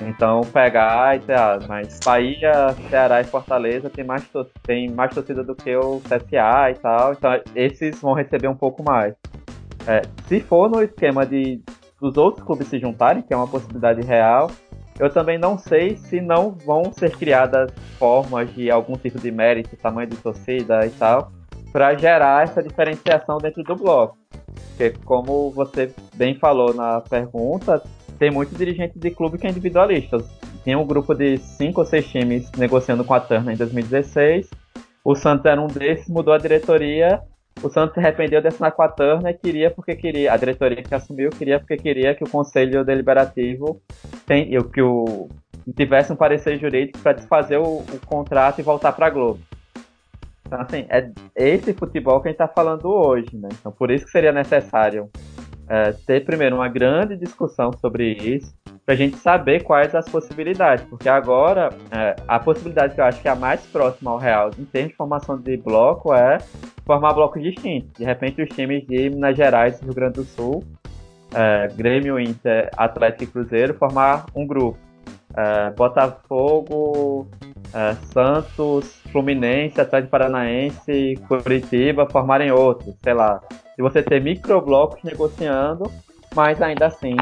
Então, pegar e ter, ah, mas Bahia, Ceará e Fortaleza tem mais, tem mais torcida do que o CSA e tal, então esses vão receber um pouco mais. É, se for no esquema de dos outros clubes se juntarem, que é uma possibilidade real, eu também não sei se não vão ser criadas formas de algum tipo de mérito, tamanho de torcida e tal, para gerar essa diferenciação dentro do bloco. Porque, como você bem falou na pergunta, tem muito dirigente de clube que é individualista. Tinha um grupo de cinco ou seis times negociando com a Turner em 2016. O Santos era um desses, mudou a diretoria. O Santos se arrependeu de assinar com a Turner, queria porque queria, a diretoria que assumiu queria porque queria que o Conselho Deliberativo tem, que o, tivesse um parecer jurídico para desfazer o, o contrato e voltar para a Globo. Então, assim, é esse futebol que a gente está falando hoje, né? Então, por isso que seria necessário é, ter primeiro uma grande discussão sobre isso, para a gente saber quais as possibilidades, porque agora é, a possibilidade que eu acho que é a mais próxima ao real em termos de formação de bloco é formar blocos distintos. De repente, os times de Minas Gerais e Rio Grande do Sul, é, Grêmio, Inter, Atlético e Cruzeiro, formar um grupo. É, Botafogo, é, Santos, Fluminense, Atlético Paranaense, Curitiba formarem outros, sei lá. E você ter microblocos negociando, mas ainda assim,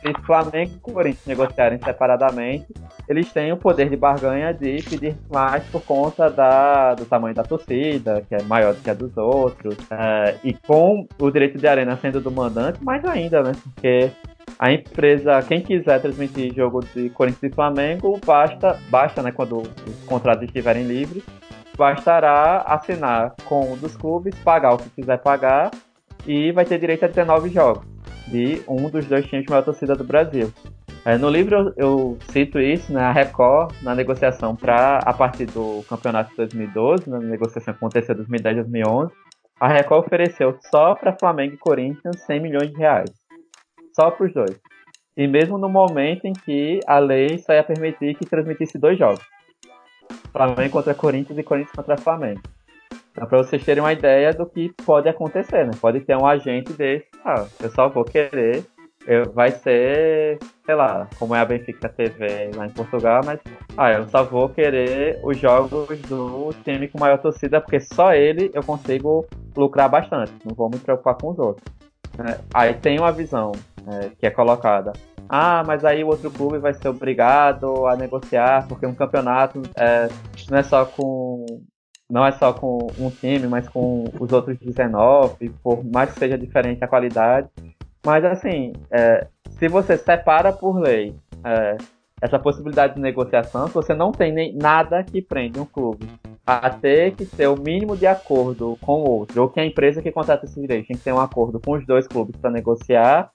se Flamengo e Corinthians negociarem separadamente, eles têm o poder de barganha de pedir mais por conta da, do tamanho da torcida, que é maior do que a dos outros. É, e com o direito de arena sendo do mandante, mais ainda, né? Porque a empresa, quem quiser transmitir jogo de Corinthians e Flamengo, basta, basta né, quando os contratos estiverem livres, bastará assinar com um dos clubes, pagar o que quiser pagar e vai ter direito a 19 jogos de um dos dois times de maior torcida do Brasil. É, no livro eu, eu, cito isso, né, a Record, na negociação para a partir do campeonato de 2012, na negociação que aconteceu em 2010 2011, a Record ofereceu só para Flamengo e Corinthians 100 milhões de reais. Só para os dois. E mesmo no momento em que a lei só ia permitir que transmitisse dois jogos. Flamengo contra Corinthians e Corinthians contra Flamengo. Então, para vocês terem uma ideia do que pode acontecer, né? Pode ter um agente desse, ah, eu só vou querer eu, vai ser, sei lá, como é a Benfica TV lá em Portugal, mas ah, eu só vou querer os jogos do time com maior torcida, porque só ele eu consigo lucrar bastante, não vou me preocupar com os outros. É, aí tem uma visão é, que é colocada. Ah, mas aí o outro clube vai ser obrigado a negociar, porque um campeonato é, não é só com não é só com um time, mas com os outros 19, por mais que seja diferente a qualidade. Mas assim, é, se você separa por lei é, essa possibilidade de negociação, você não tem nem nada que prende um clube a ter que ter o mínimo de acordo com o outro, ou que a empresa que contrata esse direito tem que ter um acordo com os dois clubes para negociar,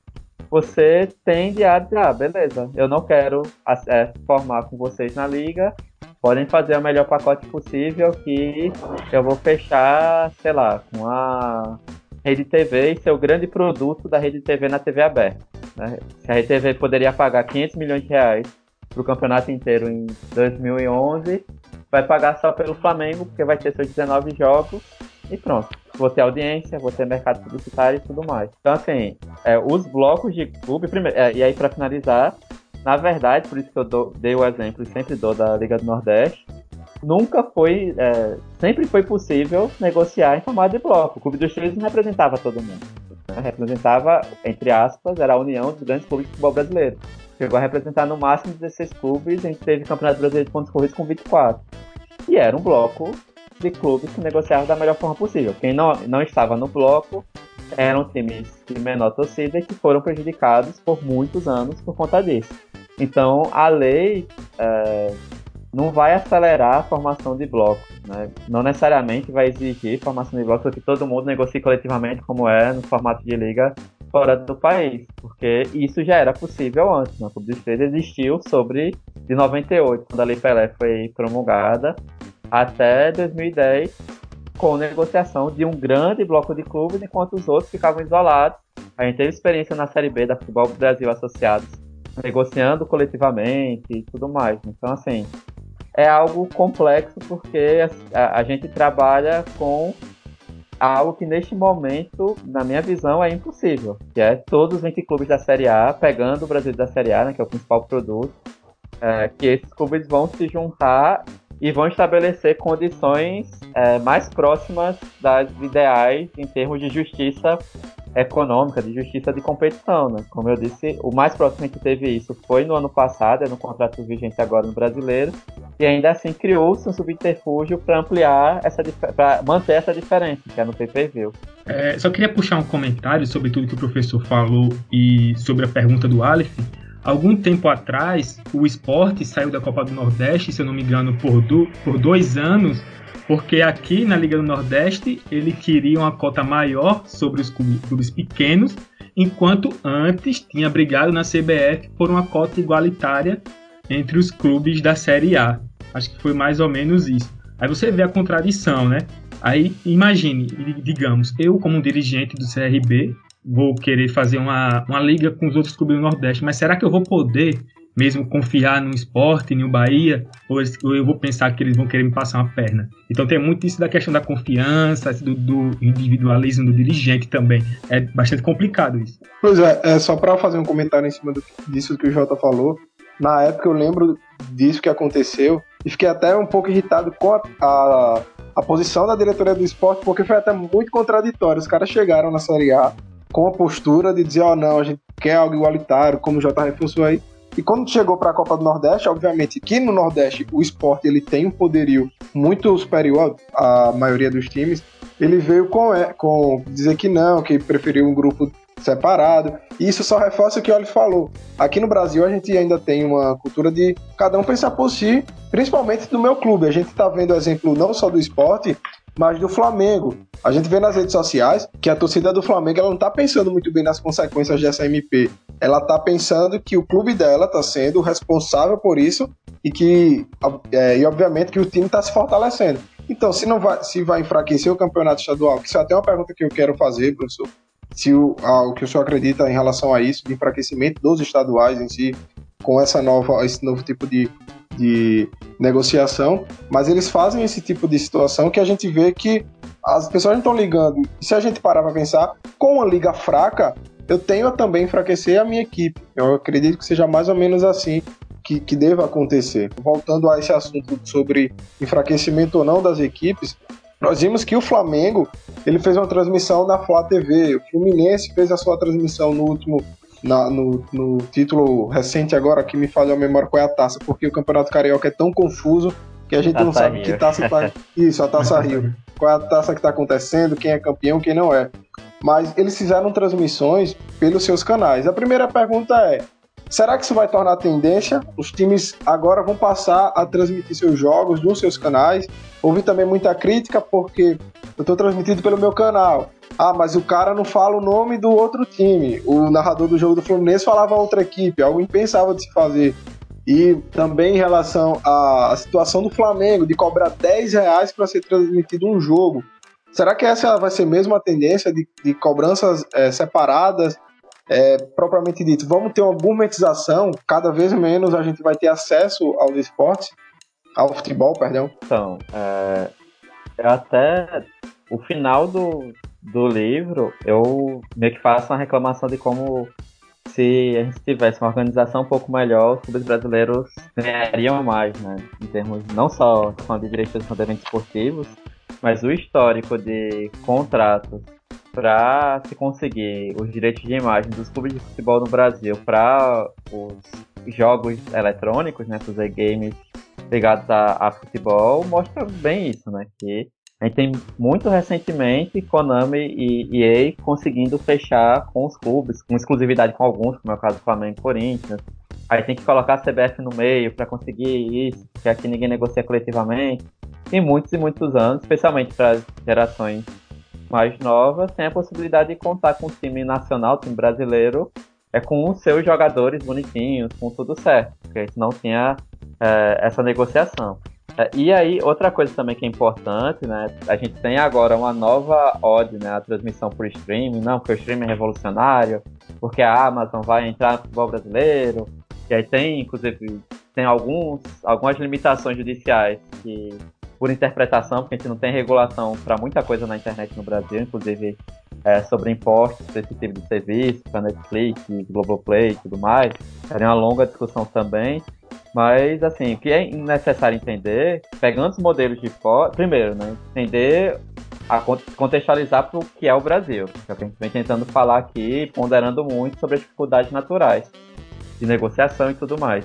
você tende a dizer, ah, beleza, eu não quero é, formar com vocês na liga, podem fazer o melhor pacote possível que eu vou fechar, sei lá, com a Rede TV e seu grande produto da Rede TV na TV aberta. Né? Se a Rede TV poderia pagar 500 milhões de reais para o campeonato inteiro em 2011, vai pagar só pelo Flamengo, porque vai ter seus 19 jogos e pronto. Vou ter audiência, vou ter mercado publicitário e tudo mais. Então, assim, é, os blocos de clube, primeiro, é, e aí para finalizar, na verdade, por isso que eu dou, dei o exemplo e sempre dou da Liga do Nordeste, nunca foi, é, sempre foi possível negociar em formato de bloco. O Clube dos Três não representava todo mundo. Né? Representava, entre aspas, era a união dos grandes clubes de futebol brasileiro. Chegou a representar no máximo 16 clubes, a gente teve Campeonato Brasileiro de Pontos Corridos com 24. E era um bloco de clubes que negociavam da melhor forma possível. Quem não, não estava no bloco eram times de menor torcida que foram prejudicados por muitos anos por conta disso. Então, a lei é, não vai acelerar a formação de blocos. Né? Não necessariamente vai exigir formação de blocos que todo mundo negocie coletivamente, como é no formato de liga fora do país, porque isso já era possível antes. Né? O Clube dos Três existiu sobre de 98, quando a Lei Pelé foi promulgada, até 2010, com negociação de um grande bloco de clubes, enquanto os outros ficavam isolados. A gente teve experiência na Série B da Futebol Brasil Associados, negociando coletivamente e tudo mais. Então, assim, é algo complexo porque a, a, gente trabalha com algo que neste momento, na minha visão, é impossível, que é todos os 20 clubes da Série A, pegando o Brasil da Série A, né, que é o principal produto, é, que esses clubes vão se juntar e vão estabelecer condições é, mais próximas das ideais em termos de justiça econômica, de justiça de competição, né? Como eu disse, o mais próximo que teve isso foi no ano passado, é no contrato vigente agora no brasileiro, e ainda assim criou-se um subterfúgio para ampliar essa para manter essa diferença, que é no pay-per-view. É, só queria puxar um comentário sobre tudo que o professor falou e sobre a pergunta do Aleph. Algum tempo atrás, o esporte saiu da Copa do Nordeste, se eu não me engano, por, do, por dois anos, porque aqui na Liga do Nordeste ele queria uma cota maior sobre os clubes pequenos, enquanto antes tinha brigado na CBF por uma cota igualitária entre os clubes da Série A. Acho que foi mais ou menos isso. Aí você vê a contradição, né? Aí imagine, digamos, eu como dirigente do CRB vou querer fazer uma, uma liga com os outros clubes do Nordeste, mas será que eu vou poder mesmo confiar no esporte, no Bahia, ou eu vou pensar que eles vão querer me passar uma perna. Então tem muito isso da questão da confiança, do, do individualismo do dirigente também. É bastante complicado isso. Pois é, é só para fazer um comentário em cima do, disso que o Jota falou. Na época eu lembro disso que aconteceu e fiquei até um pouco irritado com a, a, a posição da diretoria do esporte, porque foi até muito contraditório. Os caras chegaram na Série A com a postura de dizer, ó, oh, não, a gente quer algo igualitário, como o J reforçou aí. E quando chegou para a Copa do Nordeste, obviamente que no Nordeste o esporte ele tem um poderio muito superior à maioria dos times, ele veio com, é, com dizer que não, que preferiu um grupo separado. E isso só reforça o que o Oli falou. Aqui no Brasil a gente ainda tem uma cultura de cada um pensar por si, principalmente do meu clube. A gente está vendo exemplo não só do esporte, mas do Flamengo. A gente vê nas redes sociais que a torcida do Flamengo ela não está pensando muito bem nas consequências dessa MP. Ela está pensando que o clube dela está sendo responsável por isso e que, é, e obviamente, que o time está se fortalecendo. Então, se não vai, se vai enfraquecer o campeonato estadual, que isso é até uma pergunta que eu quero fazer, professor. Se o, a, o que o senhor acredita em relação a isso, de enfraquecimento dos estaduais em si, com essa nova, esse novo tipo de, de negociação, mas eles fazem esse tipo de situação que a gente vê que as pessoas não estão ligando. Se a gente parar para pensar, com uma liga fraca, eu tenho a também enfraquecer a minha equipe. Eu acredito que seja mais ou menos assim que, que deva acontecer. Voltando a esse assunto sobre enfraquecimento ou não das equipes, nós vimos que o Flamengo ele fez uma transmissão na Flá TV, o Fluminense fez a sua transmissão no último na, no, no, título recente agora que me falha a memória qual é a taça, porque o Campeonato Carioca é tão confuso que a gente não sabe Rio. que taça tá. Isso, a taça Rio. Qual é a taça que está acontecendo, quem é campeão, quem não é. Mas eles fizeram transmissões pelos seus canais. A primeira pergunta é: será que isso vai tornar tendência? Os times agora vão passar a transmitir seus jogos nos seus canais. Houve também muita crítica porque eu estou transmitido pelo meu canal. Ah, mas o cara não fala o nome do outro time. O narrador do jogo do Fluminense falava outra equipe, algo impensável de se fazer. E também em relação à situação do Flamengo, de cobrar 10 reais para ser transmitido um jogo. Será que essa vai ser mesmo a tendência de, de cobranças é, separadas, é, propriamente dito? Vamos ter uma gourmetização, cada vez menos a gente vai ter acesso aos esportes, ao futebol, perdão? Então, é, até o final do, do livro, eu meio que faço uma reclamação de como se a gente tivesse uma organização um pouco melhor, os clubes brasileiros ganhariam mais, né? Em termos não só de direitos de esportivos, mas o histórico de contratos para se conseguir os direitos de imagem dos clubes de futebol no Brasil para os jogos eletrônicos, né, os e-games ligados a, a futebol, mostra bem isso, né? Que a gente tem muito recentemente Konami e EA conseguindo fechar com os clubes, com exclusividade com alguns, como é o caso do Flamengo e Corinthians. Aí tem que colocar a CBF no meio para conseguir isso, porque aqui ninguém negocia coletivamente. Tem muitos e muitos anos, especialmente para as gerações mais novas, tem a possibilidade de contar com o time nacional, o time brasileiro, é com os seus jogadores bonitinhos, com tudo certo, porque a gente não tinha é, essa negociação. É, e aí, outra coisa também que é importante, né? A gente tem agora uma nova odd, né? A transmissão por streaming. Não, porque o streaming é revolucionário, porque a Amazon vai entrar no futebol brasileiro. E aí tem, inclusive, tem alguns, algumas limitações judiciais que, por interpretação, porque a gente não tem regulação para muita coisa na internet no Brasil, inclusive é, sobre impostos desse tipo de serviço, para Netflix, Globoplay e tudo mais. Era uma longa discussão também. Mas, assim, o que é necessário entender, pegando os modelos de fora, primeiro, né, entender, a contextualizar para o que é o Brasil, que é o que a gente vem tentando falar aqui, ponderando muito sobre as dificuldades naturais de negociação e tudo mais.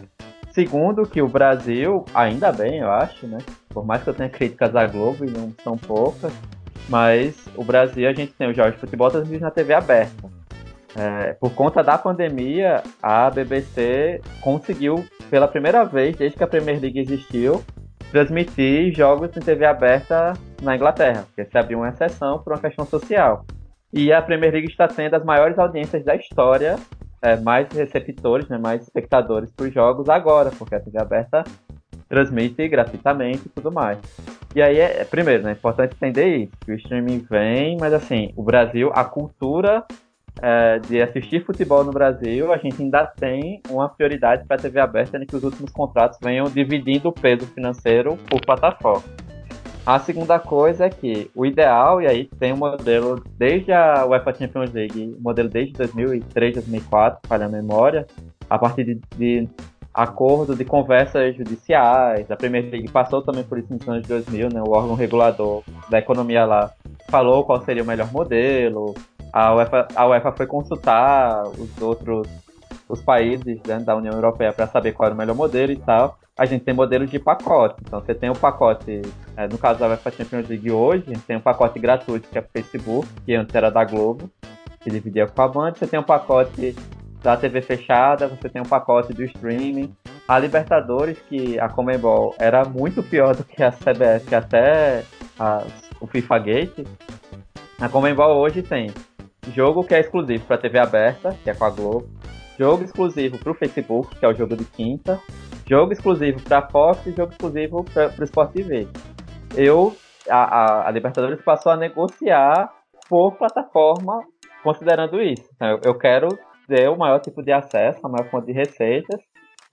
Segundo, que o Brasil, ainda bem, eu acho, né, por mais que eu tenha críticas à Globo, e não são poucas, mas o Brasil, a gente tem os jogos de futebol transmitidos na TV aberta. É, por conta da pandemia, a BBC conseguiu, pela primeira vez desde que a Premier League existiu, transmitir jogos em TV aberta na Inglaterra, porque se abriu uma exceção por uma questão social. E a Premier League está tendo as maiores audiências da história, é, mais receptores, né, mais espectadores para os jogos agora, porque a TV aberta transmite gratuitamente e tudo mais. E aí, é, primeiro, né, é importante entender isso, que o streaming vem, mas assim, o Brasil, a cultura é, de assistir futebol no Brasil, a gente ainda tem uma prioridade para a TV aberta, em que os últimos contratos venham dividindo o peso financeiro por plataforma. A segunda coisa é que o ideal, e aí tem um modelo desde a UEFA Champions League, modelo desde 2003, 2004, falha a memória, a partir de, de acordo de conversas judiciais. A Premier League passou também por isso nos anos 2000, né? O órgão regulador da economia lá falou qual seria o melhor modelo. A UEFA, a UEFA foi consultar os outros os países né, da União Europeia para saber qual era o melhor modelo e tal. A gente tem modelos de pacote. Então você tem o pacote, é, no caso da UEFA Champions League hoje, tem um pacote gratuito que é o Facebook, que antes era da Globo, que dividia com a Band. Você tem um pacote da TV fechada, você tem um pacote do streaming. A Libertadores, que a Comembol era muito pior do que a CBS, que até a, o FIFA Gate. A Comembol hoje tem jogo que é exclusivo para TV aberta, que é com a Globo. Jogo exclusivo para o Facebook, que é o jogo de quinta. Jogo exclusivo para Fox e jogo exclusivo para o Sport TV. Eu, a, a, a Libertadores passou a negociar por plataforma considerando isso. Então, eu, eu quero ter o maior tipo de acesso, a maior fonte de receitas.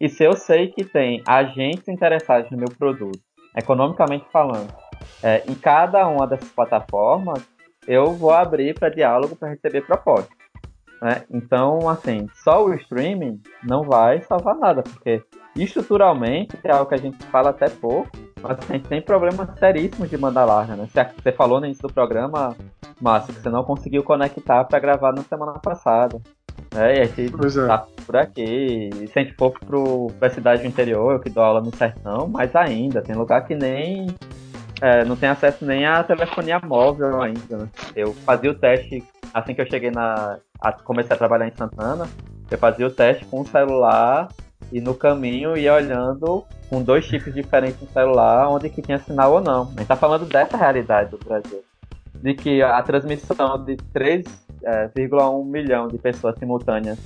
E se eu sei que tem agentes interessados no meu produto, economicamente falando, é, em cada uma dessas plataformas, eu vou abrir para diálogo para receber propostas. Né? Então, assim, só o streaming não vai salvar nada, porque estruturalmente é algo que a gente fala até pouco, mas a gente tem problemas seríssimos de banda larga, né? Você falou no início do programa, Márcio, que você não conseguiu conectar para gravar na semana passada. É, e a gente é. tá por aqui. E se a gente for pro, pra cidade do interior, eu que dou aula no sertão, mas ainda, tem lugar que nem. É, não tem acesso nem à telefonia móvel ainda. Né? Eu fazia o teste assim que eu cheguei na. Comecei a trabalhar em Santana, eu fazia o teste com o celular e no caminho ia olhando com dois chips diferentes no celular onde que tinha sinal ou não. A gente tá falando dessa realidade do Brasil. De que a transmissão de 3,1 é, milhão de pessoas simultâneas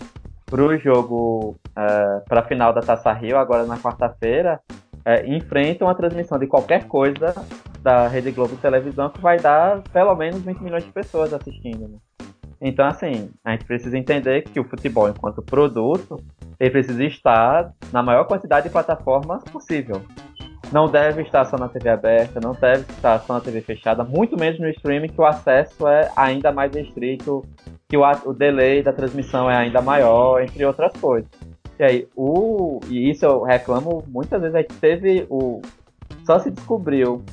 para o jogo é, para a final da Taça Rio, agora na quarta-feira, é, enfrentam a transmissão de qualquer coisa da Rede Globo Televisão que vai dar pelo menos 20 milhões de pessoas assistindo. Né? Então, assim, a gente precisa entender que o futebol, enquanto produto, ele precisa estar na maior quantidade de plataformas possível. Não deve estar só na TV aberta, não deve estar só na TV fechada, muito menos no streaming, que o acesso é ainda mais restrito, que o, o delay da transmissão é ainda maior, entre outras coisas. E aí, o, e isso eu reclamo muitas vezes, a teve o. Só se descobriu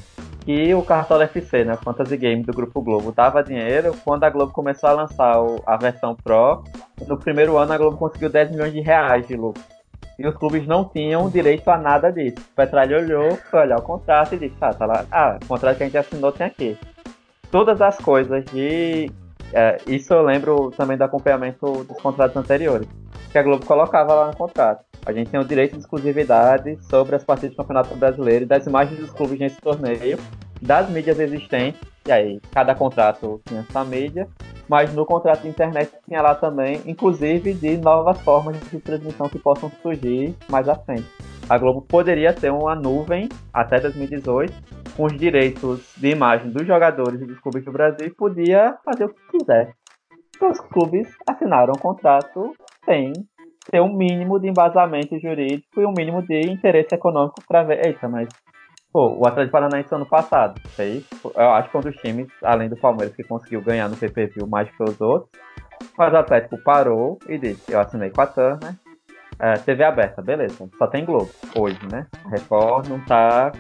que o Cartola FC, né, Fantasy Game do Grupo Globo, dava dinheiro quando a Globo começou a lançar o, a versão Pro. No primeiro ano a Globo conseguiu 10 milhões de reais de lucro. E os clubes não tinham direito a nada disso. O Petralha olhou, foi olhar o contrato e disse, ah, tá lá, ah, o contrato que a gente assinou tem aqui. Todas as coisas de... É, isso eu lembro também do acompanhamento dos contratos anteriores, que a Globo colocava lá no contrato. A gente tem o direito de exclusividade sobre as partidas do Campeonato Brasileiro e das imagens dos clubes nesse torneio, das mídias existentes, e aí cada contrato tinha sua mídia, mas no contrato de internet tinha lá também, inclusive de novas formas de transmissão que possam surgir mais à frente. A Globo poderia ter uma nuvem até 2018 com os direitos de imagem dos jogadores e dos clubes do Brasil e podia fazer o que quiser. Então, os clubes assinaram um contrato sem ter um mínimo de embasamento jurídico e um mínimo de interesse econômico para ver. Eita, mas pô, o Atlético Paranaense ano passado, sei, eu acho que um dos times, além do Palmeiras, que conseguiu ganhar no PPV mais que os outros. Mas o Atlético parou e disse: Eu assinei com a Turner, é, TV aberta, beleza, só tem Globo hoje, né? A Record não tá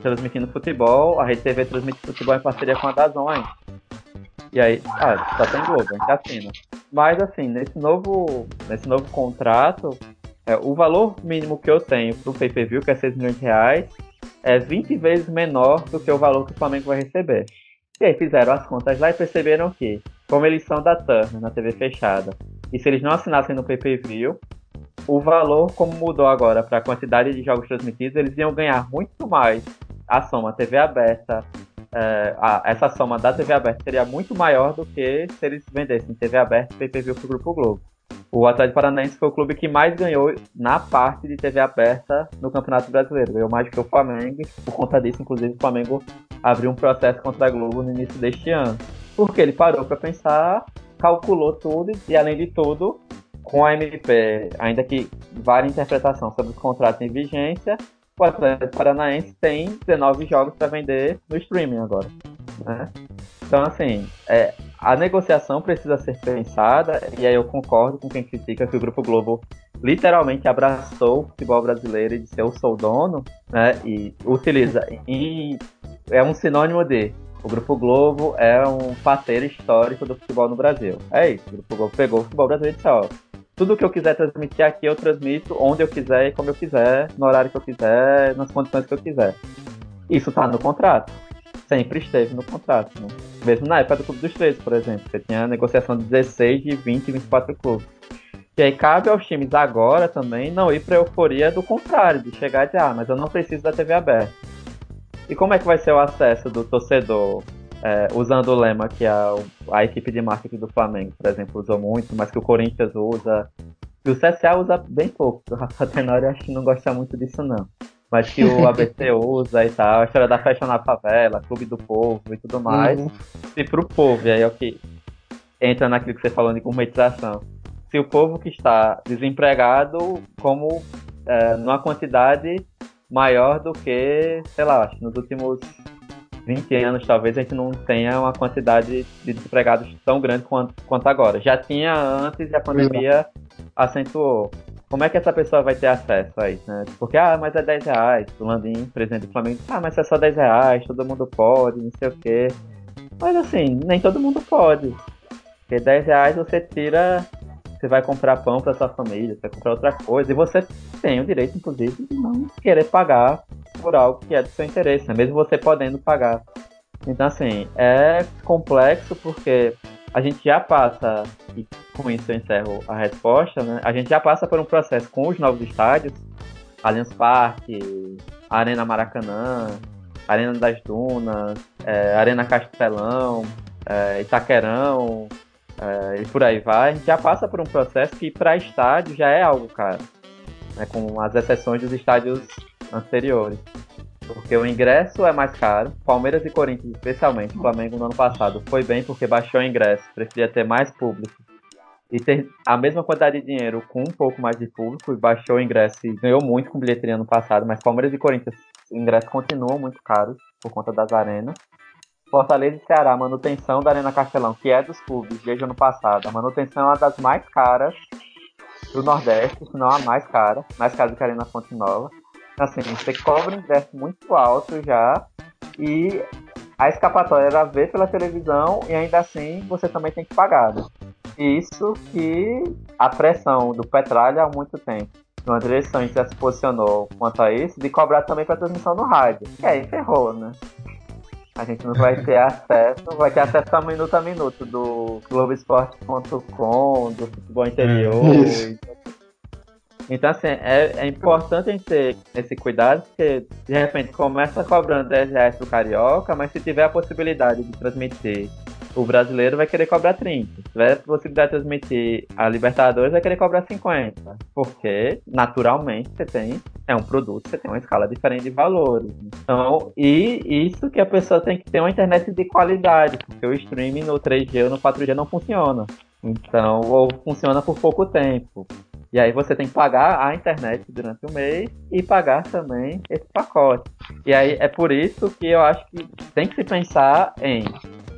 transmitindo futebol, a Rede TV transmite futebol em parceria com a Dazon ainda. E aí, ah, só tem Globo, a gente assina. Mas assim, nesse novo, nesse novo contrato, é, o valor mínimo que eu tenho pro pay-per-view, que é 6 milhões de reais, é 20 vezes menor do que o valor que o Flamengo vai receber. E aí fizeram as contas lá e perceberam que, como eles são da Turner na TV fechada, e se eles não assinassem no pay-per-view, o valor, como mudou agora para a quantidade de jogos transmitidos, eles iam ganhar muito mais a soma TV aberta, é, a, essa soma da TV aberta seria muito maior do que se eles vendessem TV aberta e pay-per-view pro Grupo Globo. O Atlético Paranaense foi o clube que mais ganhou na parte de TV aberta no Campeonato Brasileiro. Ganhou mais do que o Flamengo. Por conta disso, inclusive, o Flamengo abriu um processo contra a Globo no início deste ano. Porque ele parou para pensar, calculou tudo e, além de tudo, com a MP, ainda que vale interpretação sobre os contratos em vigência, o Atlético Paranaense tem 19 jogos para vender no streaming agora. Né? Então, assim, é, a negociação precisa ser pensada, e aí eu concordo com quem critica que o Grupo Globo literalmente abraçou o futebol brasileiro e disse eu sou dono, né? E utiliza e é um sinônimo de o Grupo Globo é um parceiro histórico do futebol no Brasil. É isso, o Grupo Globo pegou o futebol brasileiro e disse, ó, tudo que eu quiser transmitir aqui eu transmito onde eu quiser e como eu quiser, no horário que eu quiser, nas condições que eu quiser. Isso tá no contrato. Sempre esteve no contrato, né? Mesmo na época do Clube dos 13, por exemplo. Você tinha negociação de 16, de 20 e 24 clubes. E aí cabe aos times agora também não ir pra euforia do contrário, de chegar e dizer, ah, mas eu não preciso da TV aberta. E como é que vai ser o acesso do torcedor é, usando o lema que a, a equipe de marketing do Flamengo, por exemplo, usou muito, mas que o Corinthians usa, o CSA usa bem pouco. O Rafa Tenório acho que não gosta muito disso, não. Mas que o ABC usa e tal, a história da festa na favela, clube do povo e tudo mais. Uhum. E pro povo, e aí é o que entra naquilo que você falou de gourmetização. Se o povo que está desempregado, como é, numa quantidade maior do que, sei lá, acho que nos últimos 20 anos talvez a gente não tenha uma quantidade de desempregados tão grande quanto, quanto agora. Já tinha antes e a pandemia acentuou. Como é que essa pessoa vai ter acesso a isso, né? Porque, ah, mas é 10 reais. O Landim, presidente do Flamengo, ah, mas é só 10 reais, todo mundo pode, não sei o quê. Mas assim, nem todo mundo pode. Porque 10 reais você tira você vai comprar pão para sua família, você vai comprar outra coisa, e você tem o direito, inclusive, de não querer pagar por algo que é do seu interesse, né? mesmo você podendo pagar. Então, assim, é complexo porque a gente já passa, e com isso eu encerro a resposta, né? A gente já passa por um processo com os novos estádios, Allianz Parque, Arena Maracanã, Arena das Dunas, é, Arena Castelão, é, Itaquerão, é, e por aí vai, a gente já passa por um processo que para estádio já é algo caro, né, com as exceções dos estádios anteriores. Porque o ingresso é mais caro, Palmeiras e Corinthians especialmente, o Flamengo no ano passado foi bem porque baixou o ingresso, preferia ter mais público e ter a mesma quantidade de dinheiro com um pouco mais de público e baixou o ingresso e ganhou muito com bilheteria no passado, mas Palmeiras e Corinthians, o ingresso continuam muito caros por conta das arenas. Fortaleza e Ceará, manutenção da Arena Castelão, que é dos clubes desde o ano passado. A manutenção é uma das mais caras do Nordeste, se não a mais cara, mais cara do que a Arena Fonte Nova. Assim, você cobra um ingresso muito alto já e a escapatória era ver pela televisão e ainda assim você também tem que pagar. Né? Isso que a pressão do Petralha há muito tempo. Uma direção já se posicionou quanto a isso, de cobrar também para transmissão no rádio. E aí ferrou, né? A gente não vai ter acesso, vai ter acesso a minuto a minuto do Globoesporte.com, do futebol interior. Então, assim, é, é, importante a gente ter esse cuidado, porque de repente começa cobrando 10 reais pro Carioca, mas se tiver a possibilidade de transmitir o brasileiro vai querer cobrar 30. Se tiver a possibilidade de transmitir a Libertadores, vai querer cobrar 50. Porque, naturalmente, você tem. É um produto, você tem uma escala diferente de valores. Então, e isso que a pessoa tem que ter uma internet de qualidade, porque o streaming no 3G ou no 4G não funciona. Então, ou funciona por pouco tempo. E aí você tem que pagar a internet durante o mês e pagar também esse pacote. E aí é por isso que eu acho que tem que se pensar em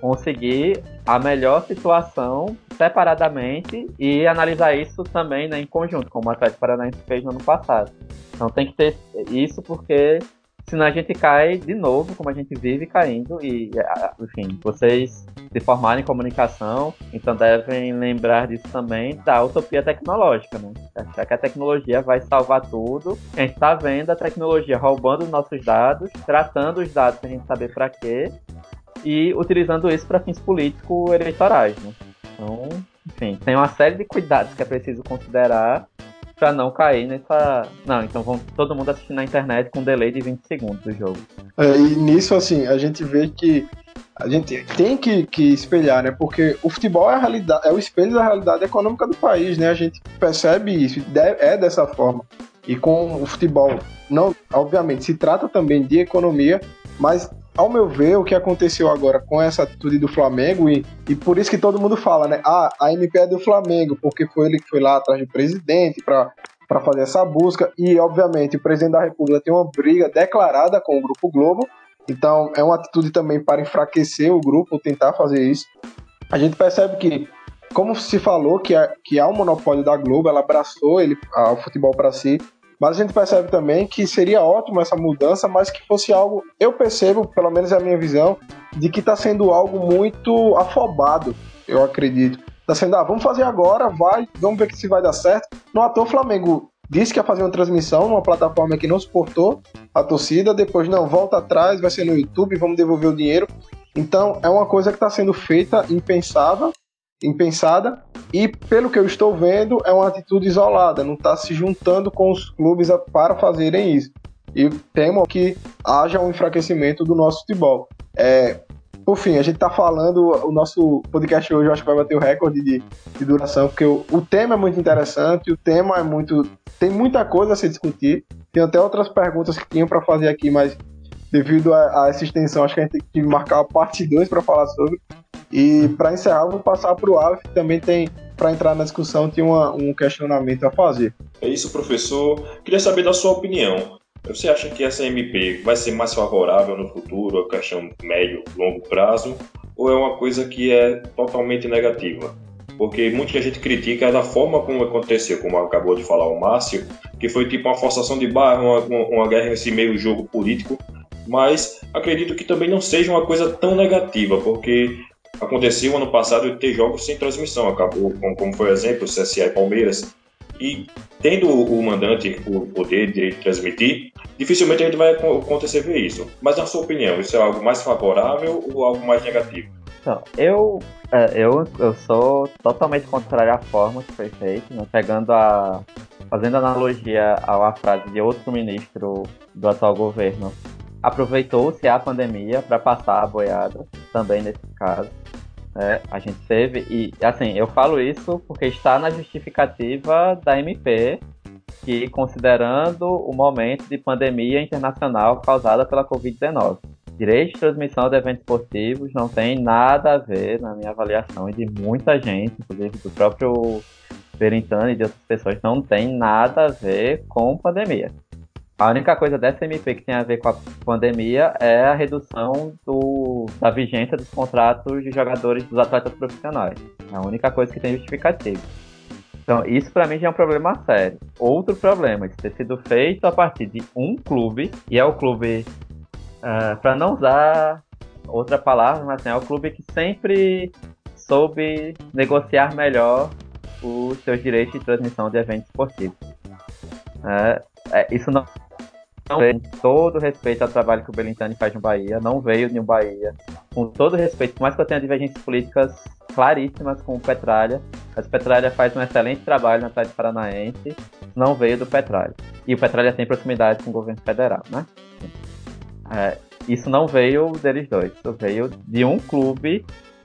conseguir a melhor situação separadamente e analisar isso também né, em conjunto, como o Atlético Paranaense fez no ano passado. Então tem que ter isso porque senão a gente cai de novo, como a gente vive caindo, e, enfim, vocês se formarem em comunicação, então devem lembrar disso também da utopia tecnológica, né? Achar que a tecnologia vai salvar tudo. A gente está vendo a tecnologia roubando os nossos dados, tratando os dados sem a gente saber para quê, e utilizando isso para fins políticos eleitorais. Né? Então, enfim, tem uma série de cuidados que é preciso considerar para não cair nessa. Não, então vamos todo mundo assistir na internet com um delay de 20 segundos do jogo. É, e nisso, assim, a gente vê que a gente tem que, que espelhar, né? Porque o futebol é, a realidade, é o espelho da realidade econômica do país, né? A gente percebe isso, é dessa forma. E com o futebol, não, obviamente, se trata também de economia, mas ao meu ver, o que aconteceu agora com essa atitude do Flamengo, e, e por isso que todo mundo fala, né? Ah, a MP é do Flamengo, porque foi ele que foi lá atrás do presidente para para fazer essa busca. E obviamente o presidente da República tem uma briga declarada com o Grupo Globo. Então é uma atitude também para enfraquecer o grupo tentar fazer isso. A gente percebe que como se falou que, que há um monopólio da Globo, ela abraçou ele, o futebol para si, mas a gente percebe também que seria ótimo essa mudança, mas que fosse algo, eu percebo, pelo menos é a minha visão, de que está sendo algo muito afobado, eu acredito. Está sendo, ah, vamos fazer agora, vai, vamos ver se vai dar certo. No ator Flamengo disse que ia fazer uma transmissão numa plataforma que não suportou a torcida, depois não, volta atrás, vai ser no YouTube, vamos devolver o dinheiro. Então é uma coisa que está sendo feita impensável impensada e pelo que eu estou vendo é uma atitude isolada, não está se juntando com os clubes para fazerem isso. E temo que haja um enfraquecimento do nosso futebol. É, por fim, a gente está falando, o nosso podcast hoje eu acho que vai bater o recorde de, de duração, porque o, o, tema é muito interessante, o tema é muito. tem muita coisa a se discutir. Tem até outras perguntas que tinham para fazer aqui, mas devido a, a, essa extensão, acho que a gente tem que marcar a parte 2 para falar sobre. E para encerrar, vou passar para o Aleph, que também tem, para entrar na discussão, tem uma, um questionamento a fazer. É isso, professor. Queria saber da sua opinião. Você acha que essa MP vai ser mais favorável no futuro, a questão médio, longo prazo, ou é uma coisa que é totalmente negativa? Porque muita gente critica da forma como aconteceu, como acabou de falar o Márcio, que foi tipo uma forçação de barra, uma, uma guerra nesse meio jogo político, mas acredito que também não seja uma coisa tão negativa, porque Aconteceu ano passado de ter jogos sem transmissão, acabou, como foi o exemplo, CSA e Palmeiras. E tendo o mandante o poder de transmitir, dificilmente a gente vai acontecer ver isso. Mas na sua opinião, isso é algo mais favorável ou algo mais negativo? Então, eu, é, eu, eu sou totalmente contrário à forma que foi feito, né? pegando a. fazendo analogia à frase de outro ministro do atual governo. Aproveitou-se a pandemia para passar a boiada, também nesse caso. É, a gente teve, e assim, eu falo isso porque está na justificativa da MP, que considerando o momento de pandemia internacional causada pela Covid-19. Direito de transmissão de eventos esportivos não tem nada a ver, na minha avaliação, e de muita gente, inclusive do próprio Berintani e de outras pessoas, não tem nada a ver com pandemia. A única coisa dessa MP que tem a ver com a pandemia é a redução do, da vigência dos contratos de jogadores dos atletas profissionais. É a única coisa que tem justificativa. Então, isso para mim já é um problema sério. Outro problema de ter sido feito a partir de um clube, e é o clube, uh, é, para não usar outra palavra, mas assim, é o clube que sempre soube negociar melhor os seus direitos de transmissão de eventos esportivos. É, é, isso não não veio, com todo respeito ao trabalho que o Belintani faz no Bahia, não veio de um Bahia. Com todo respeito, por mais que eu tenha divergências políticas claríssimas com o Petralha, mas o Petralha faz um excelente trabalho na cidade paranaense, não veio do Petralha. E o Petralha tem proximidade com o governo federal, né? É, isso não veio deles dois, isso veio de um clube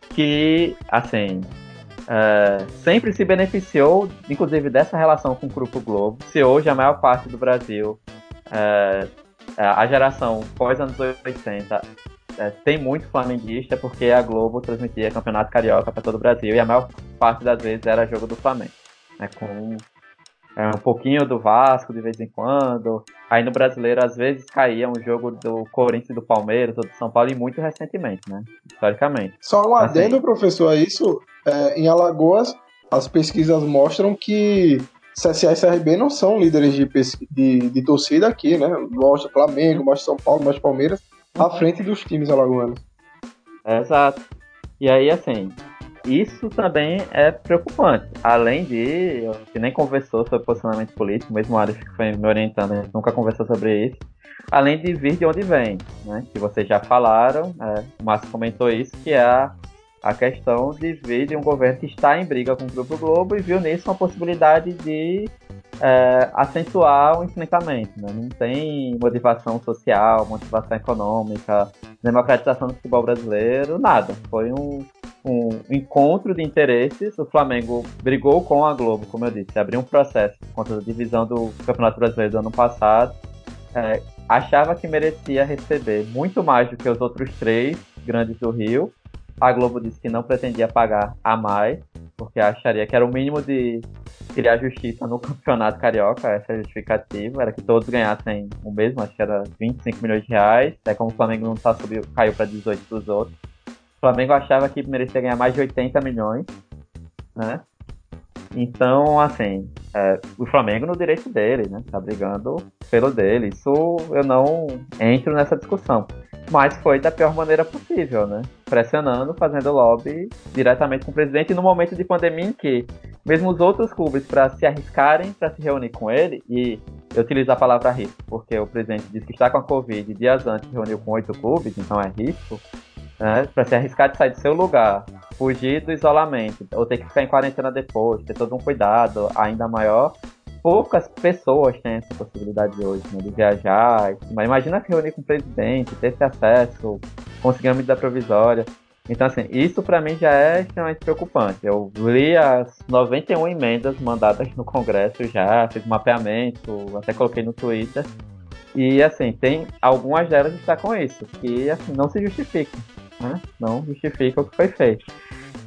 que, assim, é, sempre se beneficiou, inclusive, dessa relação com o Grupo Globo. Se hoje a maior parte do Brasil é, é, a geração pós anos 80 é, tem muito flamenguista porque a Globo transmitia campeonato carioca para todo o Brasil e a maior parte das vezes era jogo do Flamengo. Né, com é, um pouquinho do Vasco de vez em quando. Aí no brasileiro, às vezes, caía um jogo do Corinthians e do Palmeiras ou do São Paulo, e muito recentemente, né? Historicamente. Só um assim, adendo, professor, a isso. É, em Alagoas, as pesquisas mostram que CSA e CRB não são líderes de, de, de torcida aqui, né? Mostra Flamengo, mostra São Paulo, mostra Palmeiras, à frente dos times alagoanos. exato. E aí, assim, isso também é preocupante. Além de, eu que nem conversou sobre posicionamento político, mesmo o Ares que foi me orientando, a gente nunca conversou sobre isso. Além de vir de onde vem, né? Que vocês já falaram, é, o Márcio comentou isso, que é a a questão de ver de um governo que está em briga com o Grupo Globo e viu nisso uma possibilidade de é, acentuar o enfrentamento. Né? Não tem motivação social, motivação econômica, democratização do futebol brasileiro, nada. Foi um, um encontro de interesses. O Flamengo brigou com a Globo, como eu disse, abriu um processo contra a divisão do Campeonato Brasileiro do ano passado. É, achava que merecia receber muito mais do que os outros três grandes do Rio a Globo disse que não pretendia pagar a mais, porque acharia que era o mínimo de criar justiça no campeonato carioca, essa é a justificativa, era que todos ganhassem o mesmo, acho que era 25 milhões de reais, é como o Flamengo não tá subiu, caiu para 18 dos outros. Flamengo achava que merecia ganhar mais de 80 milhões, né? Então, assim, é, o Flamengo no direito dele, né? Tá brigando pelo dele. Isso eu não entro nessa discussão. Mas foi da pior maneira possível, né? Pressionando, fazendo lobby diretamente com o presidente no momento de pandemia em que, mesmo os outros clubes, para se arriscarem para se reunir com ele, e eu utilizo a palavra risco, porque o presidente disse que está com a Covid dias antes reuniu com oito clubes, então é risco, né? Para se arriscar de sair do seu lugar, fugir do isolamento, ou ter que ficar em quarentena depois, ter todo um cuidado ainda maior. Poucas pessoas têm essa possibilidade hoje, né, de viajar. Mas imagina se reunir com o presidente, ter esse acesso, conseguir uma medida provisória. Então, assim, isso para mim já é extremamente preocupante. Eu li as 91 emendas mandadas no Congresso já, fiz mapeamento, até coloquei no Twitter. E, assim, tem algumas delas que está com isso, que, assim, não se justificam né? Não justifica o que foi feito.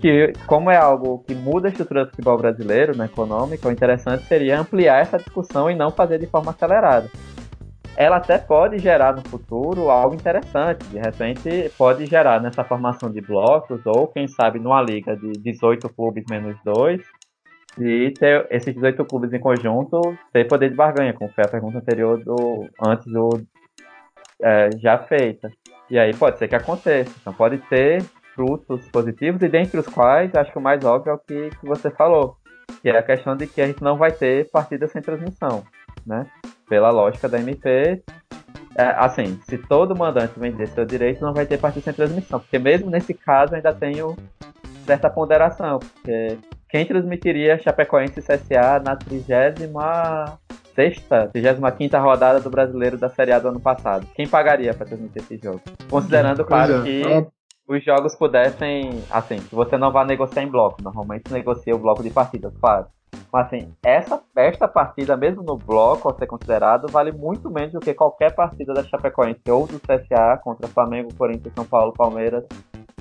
Que, como é algo que muda a estrutura do futebol brasileiro, né, econômica, o interessante seria ampliar essa discussão e não fazer de forma acelerada. Ela até pode gerar no futuro algo interessante, de repente pode gerar nessa formação de blocos, ou quem sabe numa liga de 18 clubes menos 2, e ter esses 18 clubes em conjunto ter poder de barganha, como foi a pergunta anterior do antes do é, já feita. E aí pode ser que aconteça. Então pode ter frutos positivos, e dentre os quais, acho que o mais óbvio é o que, que você falou, que é a questão de que a gente não vai ter partida sem transmissão, né? Pela lógica da MP, é, assim, se todo mandante vender seu direito, não vai ter partida sem transmissão, porque mesmo nesse caso ainda tenho certa ponderação, porque quem transmitiria Chapecoense CSA na trigésima sexta, 35 rodada do brasileiro da Série A do ano passado. Quem pagaria para transmitir esse jogo? Considerando, claro, é. que os jogos pudessem, assim, que você não vá negociar em bloco. Normalmente negocia o bloco de partidas, claro. Mas assim, essa, esta partida, mesmo no bloco, ao ser considerado, vale muito menos do que qualquer partida da Chapecoense ou do CSA contra Flamengo, Corinthians, São Paulo, Palmeiras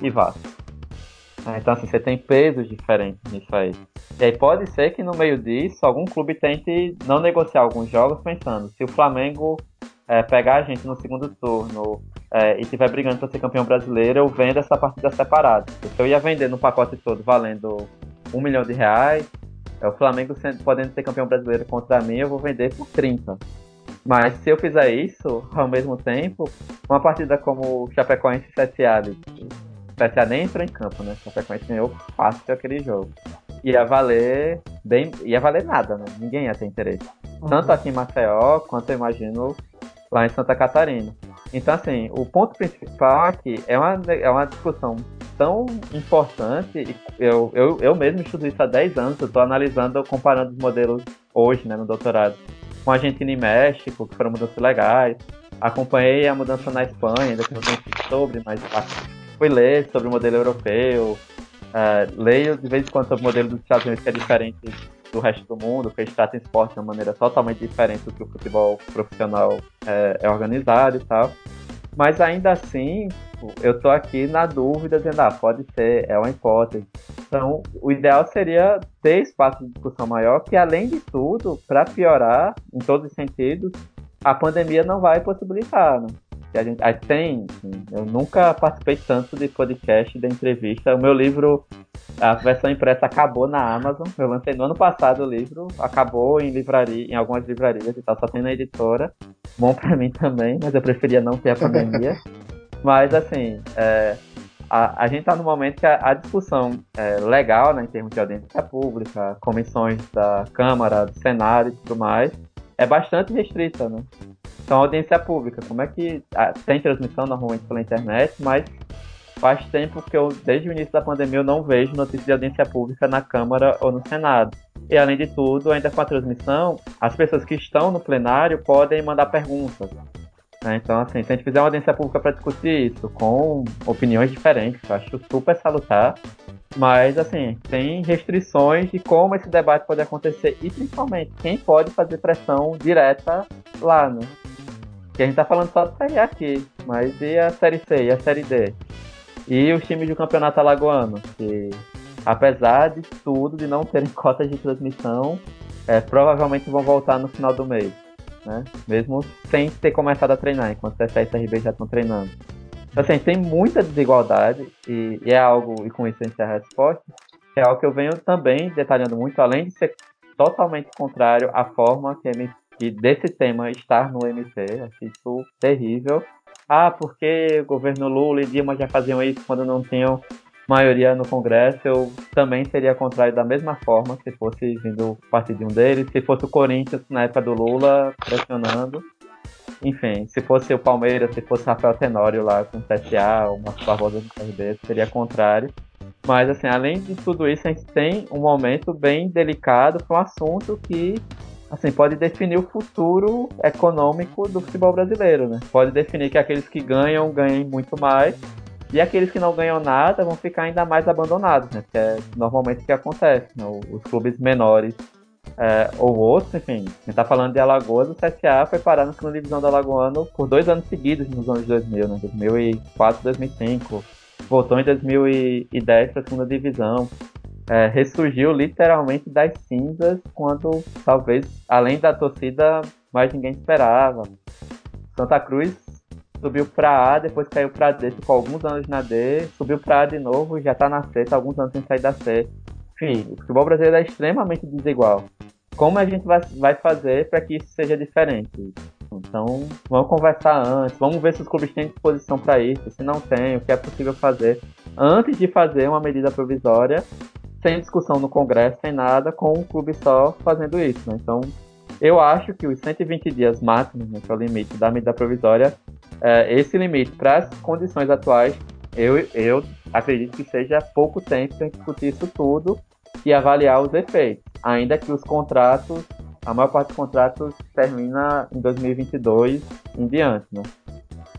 e Vasco. Ah, então, assim, você tem pesos diferentes nisso aí. E aí pode ser que no meio disso algum clube tente não negociar alguns jogos pensando, se o Flamengo é, pegar a gente no segundo turno é, e estiver brigando para ser campeão brasileiro, eu vendo essa partida separada. Se eu ia vender no pacote todo valendo um milhão de reais, é, o Flamengo sendo, podendo ser campeão brasileiro contra mim, eu vou vender por 30. Mas se eu fizer isso, ao mesmo tempo, uma partida como o Chapecoense e 7 Petra nem entrou em campo, né? Consequentemente ganhou fácil aquele jogo. Ia valer bem. Ia valer nada, né? Ninguém ia ter interesse. Uhum. Tanto aqui em Maceió quanto eu imagino lá em Santa Catarina. Então, assim, o ponto principal aqui é uma, é uma discussão tão importante. Eu, eu, eu mesmo estudo isso há 10 anos, eu estou analisando, comparando os modelos hoje, né, no doutorado, com Argentina e México, que foram mudanças legais. Acompanhei a mudança na Espanha, ainda que eu não sobre, mas fui ler sobre o modelo europeu, uh, leio de vez em quando sobre o modelo dos Estados Unidos, que é diferente do resto do mundo, que eles tratam esporte de uma maneira totalmente diferente do que o futebol profissional é, é organizado e tal. Mas ainda assim, eu tô aqui na dúvida, dizendo, ah, pode ser, é uma hipótese. Então, o ideal seria ter espaço de discussão maior, que além de tudo, para piorar, em todos os sentidos, a pandemia não vai possibilitar, né? Que a gente, tem. Assim, eu nunca participei tanto de podcast, de entrevista. O meu livro, a versão impressa acabou na Amazon. Eu lancei no ano passado o livro, acabou em livraria, em algumas livrarias e tal, só tem na editora. Bom para mim também, mas eu preferia não ter a pandemia. mas assim, é, a, a gente está no momento que a, a discussão é, legal, né, em termos de audiência pública, comissões da Câmara, do Senado e tudo mais, é bastante restrita, né? Então, audiência pública, como é que. Ah, tem transmissão normalmente pela internet, mas faz tempo que eu, desde o início da pandemia, eu não vejo notícia de audiência pública na Câmara ou no Senado. E além de tudo, ainda com a transmissão, as pessoas que estão no plenário podem mandar perguntas. Né? Então, assim, se a gente fizer uma audiência pública para discutir isso, com opiniões diferentes, eu acho super salutar. Mas, assim, tem restrições de como esse debate pode acontecer e, principalmente, quem pode fazer pressão direta lá, né? Que a gente tá falando só de Série A aqui, mas e a Série C e a Série D? E os times do Campeonato Alagoano, que apesar de tudo, de não terem cotas de transmissão, é, provavelmente vão voltar no final do mês, né? Mesmo sem ter começado a treinar, enquanto CSA e CRB já estão treinando. Então, assim, tem muita desigualdade e, e, é algo, e com isso a gente a resposta, é algo que eu venho também detalhando muito, além de ser totalmente contrário à forma que, que desse tema estar no MP, acho isso terrível. Ah, porque o governo Lula e Dilma já faziam isso quando não tinham maioria no Congresso, eu também seria contrário da mesma forma se fosse vindo partir de um deles, se fosse o Corinthians na época do Lula pressionando. Enfim, se fosse o Palmeiras, se fosse Rafael Tenório lá com o CSA, o Marcos Barbosa do CRB, seria contrário. Mas, assim, além de tudo isso, a gente tem um momento bem delicado para um assunto que, assim, pode definir o futuro econômico do futebol brasileiro, né? Pode definir que aqueles que ganham, ganhem muito mais, e aqueles que não ganham nada vão ficar ainda mais abandonados, né? Que é normalmente o que acontece, né? Os clubes menores é, ou outros, enfim, a gente tá falando de Alagoas, o CSA foi parar na segunda divisão do Alagoano por dois anos seguidos nos anos 2000, né? 2004, 2005 voltou em 2010 para a segunda divisão. É, ressurgiu literalmente das cinzas quando talvez, além da torcida, mais ninguém esperava. Santa Cruz subiu para A, depois caiu para D, ficou alguns anos na D, subiu para A de novo, já está na C, tá alguns anos sem sair da C. Enfim, o futebol brasileiro é extremamente desigual. Como a gente vai, vai fazer para que isso seja diferente? Então, vamos conversar antes, vamos ver se os clubes têm disposição para isso, se não tem, o que é possível fazer, antes de fazer uma medida provisória, sem discussão no Congresso, sem nada, com um clube só fazendo isso. Né? Então, eu acho que os 120 dias máximos, né, que é o limite da medida provisória, é, esse limite para as condições atuais, eu, eu acredito que seja pouco tempo para discutir isso tudo e avaliar os efeitos, ainda que os contratos a maior parte dos contratos termina em 2022 em diante, né?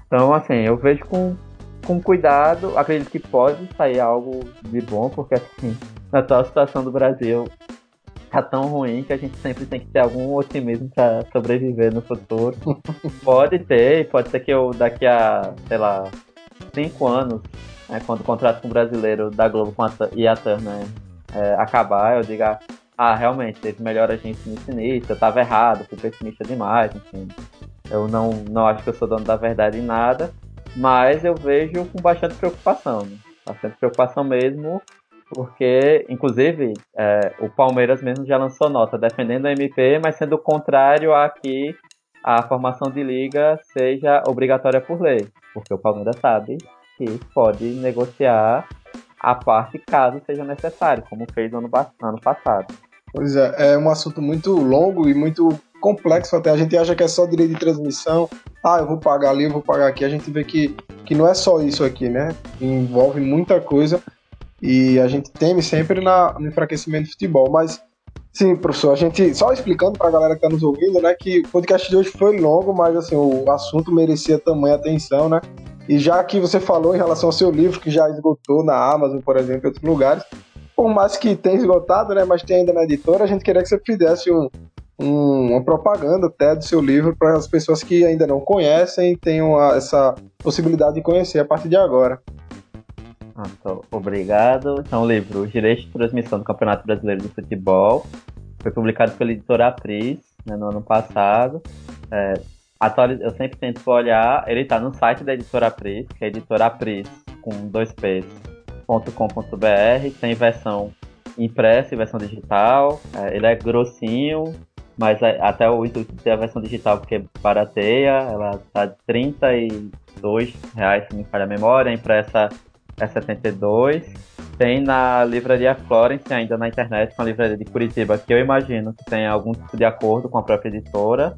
Então, assim, eu vejo com, com cuidado, acredito que pode sair algo de bom, porque, assim, na atual situação do Brasil tá tão ruim que a gente sempre tem que ter algum otimismo para sobreviver no futuro. pode ter, pode ser que eu daqui a, sei lá, cinco anos, né, quando o contrato com o brasileiro da Globo com a, e a Turner é, acabar, eu diga, ah, realmente, teve melhor agente nesse início, eu tava errado, fui pessimista demais, enfim. Eu não, não acho que eu sou dono da verdade em nada, mas eu vejo com bastante preocupação, né? bastante preocupação mesmo, porque, inclusive, é, o Palmeiras mesmo já lançou nota defendendo a MP, mas sendo contrário a que a formação de liga seja obrigatória por lei, porque o Palmeiras sabe que pode negociar a parte caso seja necessário, como fez no ano, ano passado. Pois é, é um assunto muito longo e muito complexo até. A gente acha que é só direito de transmissão. Ah, eu vou pagar ali, eu vou pagar aqui. A gente vê que, que não é só isso aqui, né? Envolve muita coisa e a gente teme sempre na, no enfraquecimento do futebol. Mas, sim, professor, a gente, só explicando para a galera que está nos ouvindo, né, que o podcast de hoje foi longo, mas assim, o assunto merecia tamanha atenção, né? E já que você falou em relação ao seu livro, que já esgotou na Amazon, por exemplo, em outros lugares, por mais que tenha esgotado, né, mas tem ainda na editora, a gente queria que você fizesse um, um, uma propaganda até do seu livro para as pessoas que ainda não conhecem tenham a, essa possibilidade de conhecer a partir de agora. Ah, então, obrigado. Então, o livro Os Direitos de Transmissão do Campeonato Brasileiro de Futebol foi publicado pela editora Apris né, no ano passado. É, atualiz... Eu sempre tento olhar, ele está no site da editora Apris, que é editora Apris, com dois P's, com.br tem versão impressa e versão digital. É, ele é grossinho, mas é, até o intuito de ter a versão digital porque barateia. Ela tá de 32 reais, se me falha a memória. Impressa é 72. Tem na livraria Florence ainda na internet, com a livraria de Curitiba, que eu imagino que tem algum tipo de acordo com a própria editora.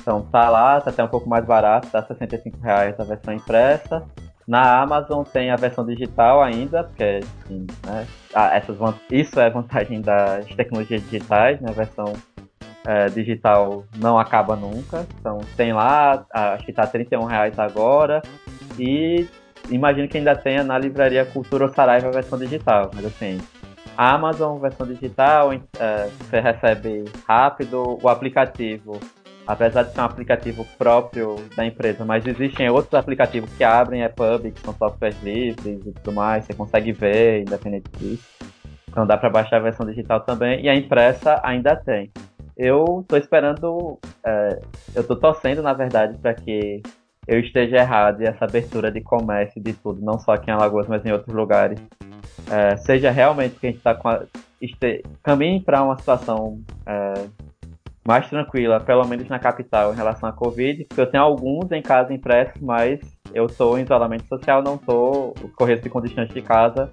Então tá lá, tá até um pouco mais barato, tá 65 reais a versão impressa. Na Amazon tem a versão digital ainda, porque assim, né, ah, essas, isso é vantagem das tecnologias digitais, né, a versão é, digital não acaba nunca. Então tem lá, acho que está R$ reais agora. E imagino que ainda tenha na livraria Cultura Saraiva versão digital. Mas assim, a Amazon versão digital, é, você recebe rápido, o aplicativo apesar de ser um aplicativo próprio da empresa, mas existem outros aplicativos que abrem EPUB, que são softwares livres e tudo mais, você consegue ver, independente disso. Então dá para baixar a versão digital também, e a impressa ainda tem. Eu estou esperando, é, eu estou torcendo, na verdade, para que eu esteja errado e essa abertura de comércio de tudo, não só aqui em Alagoas, mas em outros lugares, é, seja realmente que a gente está com a, este, caminhe para uma situação é, mais tranquila, pelo menos na capital, em relação à Covid, porque eu tenho alguns em casa impressos, mas eu estou em isolamento social, não estou, correndo com distância de casa,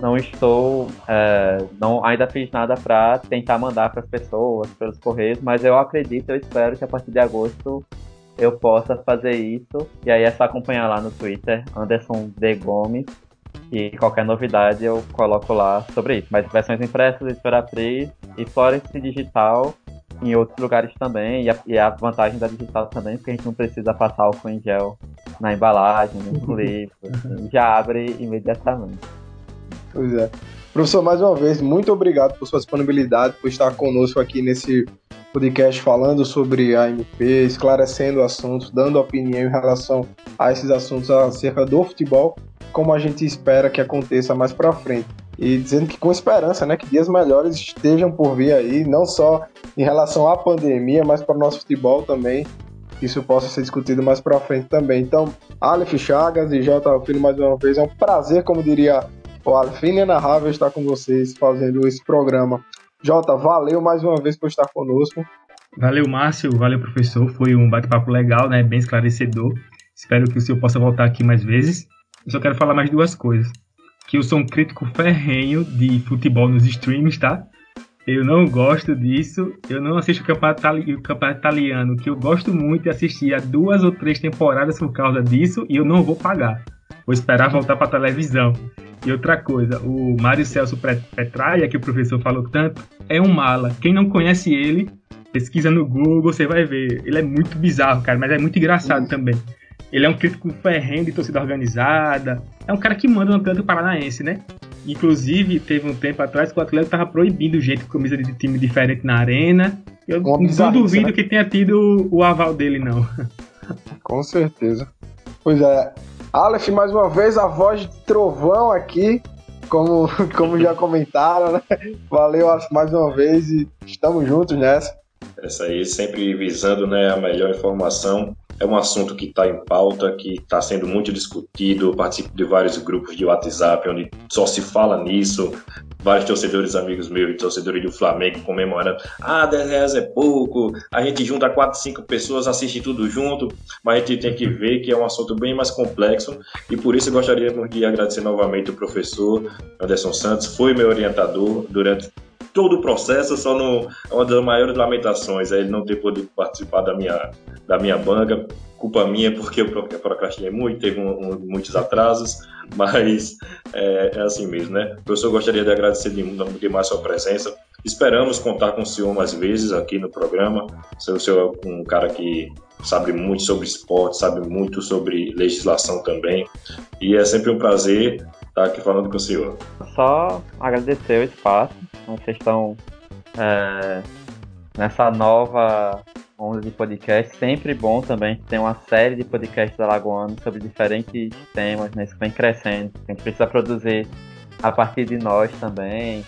não estou, é, não ainda fiz nada para tentar mandar para as pessoas pelos correios, mas eu acredito, eu espero que a partir de agosto eu possa fazer isso. E aí é só acompanhar lá no Twitter, Anderson D. Gomes, e qualquer novidade eu coloco lá sobre isso. Mas versões impressas, Imperatriz e Florence Digital em outros lugares também. E a, e a, vantagem da digital também, porque a gente não precisa passar álcool em gel na embalagem, no livro. Assim, já abre imediatamente. Pois é. Professor, mais uma vez, muito obrigado por sua disponibilidade, por estar conosco aqui nesse podcast falando sobre a MP, esclarecendo assuntos, dando opinião em relação a esses assuntos acerca do futebol, como a gente espera que aconteça mais para frente. E dizendo que com esperança, né, que dias melhores estejam por vir aí, não só em relação à pandemia, mas para o nosso futebol também, isso possa ser discutido mais para frente também. Então, Aleph Chagas e Jota Filho mais uma vez, é um prazer, como diria o Aleph, inenarrável estar com vocês fazendo esse programa. Jota, valeu mais uma vez por estar conosco. Valeu, Márcio, valeu, professor. Foi um bate-papo legal, né? Bem esclarecedor. Espero que o senhor possa voltar aqui mais vezes. Eu só quero falar mais duas coisas. Que eu sou um crítico ferrenho de futebol nos streams, tá? Eu não gosto disso. Eu não assisto o campeonato, o campeonato italiano, que eu gosto muito de assistir há duas ou três temporadas por causa disso, e eu não vou pagar. Vou esperar voltar para televisão. E outra coisa, o Mário Celso Petraia, que o professor falou tanto, é um mala. Quem não conhece ele, pesquisa no Google, você vai ver. Ele é muito bizarro, cara, mas é muito engraçado também. Ele é um crítico ferrenho de torcida organizada. É um cara que manda no Atlético Paranaense, né? Inclusive, teve um tempo atrás que o Atlético tava proibindo gente com camisa de time diferente na arena. Eu não duvido né? que tenha tido o aval dele, não. Com certeza. Pois é, Aleph, mais uma vez, a voz de trovão aqui, como, como já comentaram, né? Valeu, Aleph, mais uma vez e estamos juntos nessa. Essa aí, sempre visando né, a melhor informação é um assunto que está em pauta, que está sendo muito discutido. Eu participo de vários grupos de WhatsApp onde só se fala nisso. Vários torcedores amigos meus e torcedores do Flamengo comemorando. Ah, 10 reais é pouco. A gente junta 4, 5 pessoas, assiste tudo junto. Mas a gente tem que ver que é um assunto bem mais complexo. E por isso gostaria de agradecer novamente o professor Anderson Santos. Foi meu orientador durante todo o processo, só no, é uma das maiores lamentações é ele não ter podido participar da minha, da minha banca. Culpa minha, porque eu procrastinei muito, teve um, um, muitos atrasos, mas é, é, assim mesmo, né? Professor gostaria de agradecer demais sua presença. Esperamos contar com o senhor mais vezes aqui no programa. O senhor é um cara que sabe muito sobre esporte, sabe muito sobre legislação também. E é sempre um prazer estar aqui falando com o senhor. Só agradecer o espaço. Vocês estão é, nessa nova onda de podcast. Sempre bom também ter uma série de podcasts alagoanos sobre diferentes temas, né? Isso vem crescendo. A gente precisa produzir a partir de nós também.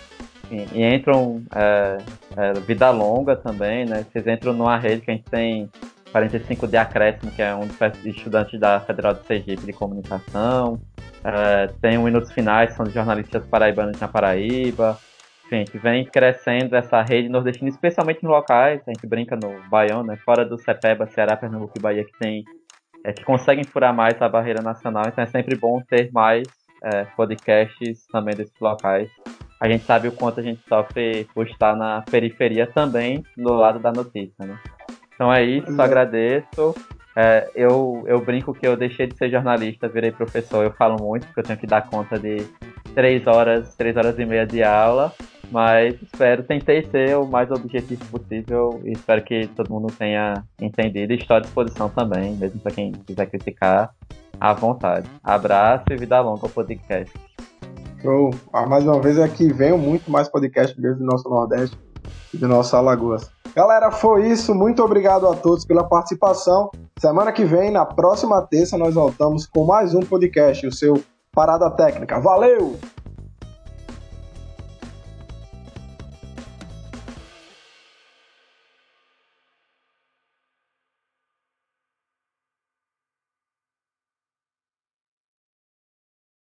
E, e entram é, é, vida longa também, né? Vocês entram numa rede que a gente tem 45 de acréscimo, que é um dos estudantes da Federal do Sergipe de Comunicação. É, tem o Minutos Finais, são de jornalistas paraibanos na Paraíba. Enfim, gente vem crescendo essa rede nordestina, especialmente em locais, a gente brinca no Baião, né? Fora do Cepeba, Ceará, Pernambuco e Bahia, que tem é, que conseguem furar mais a barreira nacional, então é sempre bom ter mais é, podcasts também desses locais. A gente sabe o quanto a gente sofre por estar na periferia também, do lado da notícia, né? Então é isso, agradeço. É, eu, eu brinco que eu deixei de ser jornalista, virei professor, eu falo muito, porque eu tenho que dar conta de três horas, três horas e meia de aula, mas espero, tentei ser o mais objetivo possível e espero que todo mundo tenha entendido e estou à disposição também, mesmo para quem quiser criticar, à vontade. Abraço e vida longa ao podcast. Show! Ah, mais uma vez aqui venho muito mais podcast desde o nosso Nordeste e do nosso Alagoas. Galera, foi isso. Muito obrigado a todos pela participação. Semana que vem, na próxima terça, nós voltamos com mais um podcast, o seu Parada Técnica. Valeu!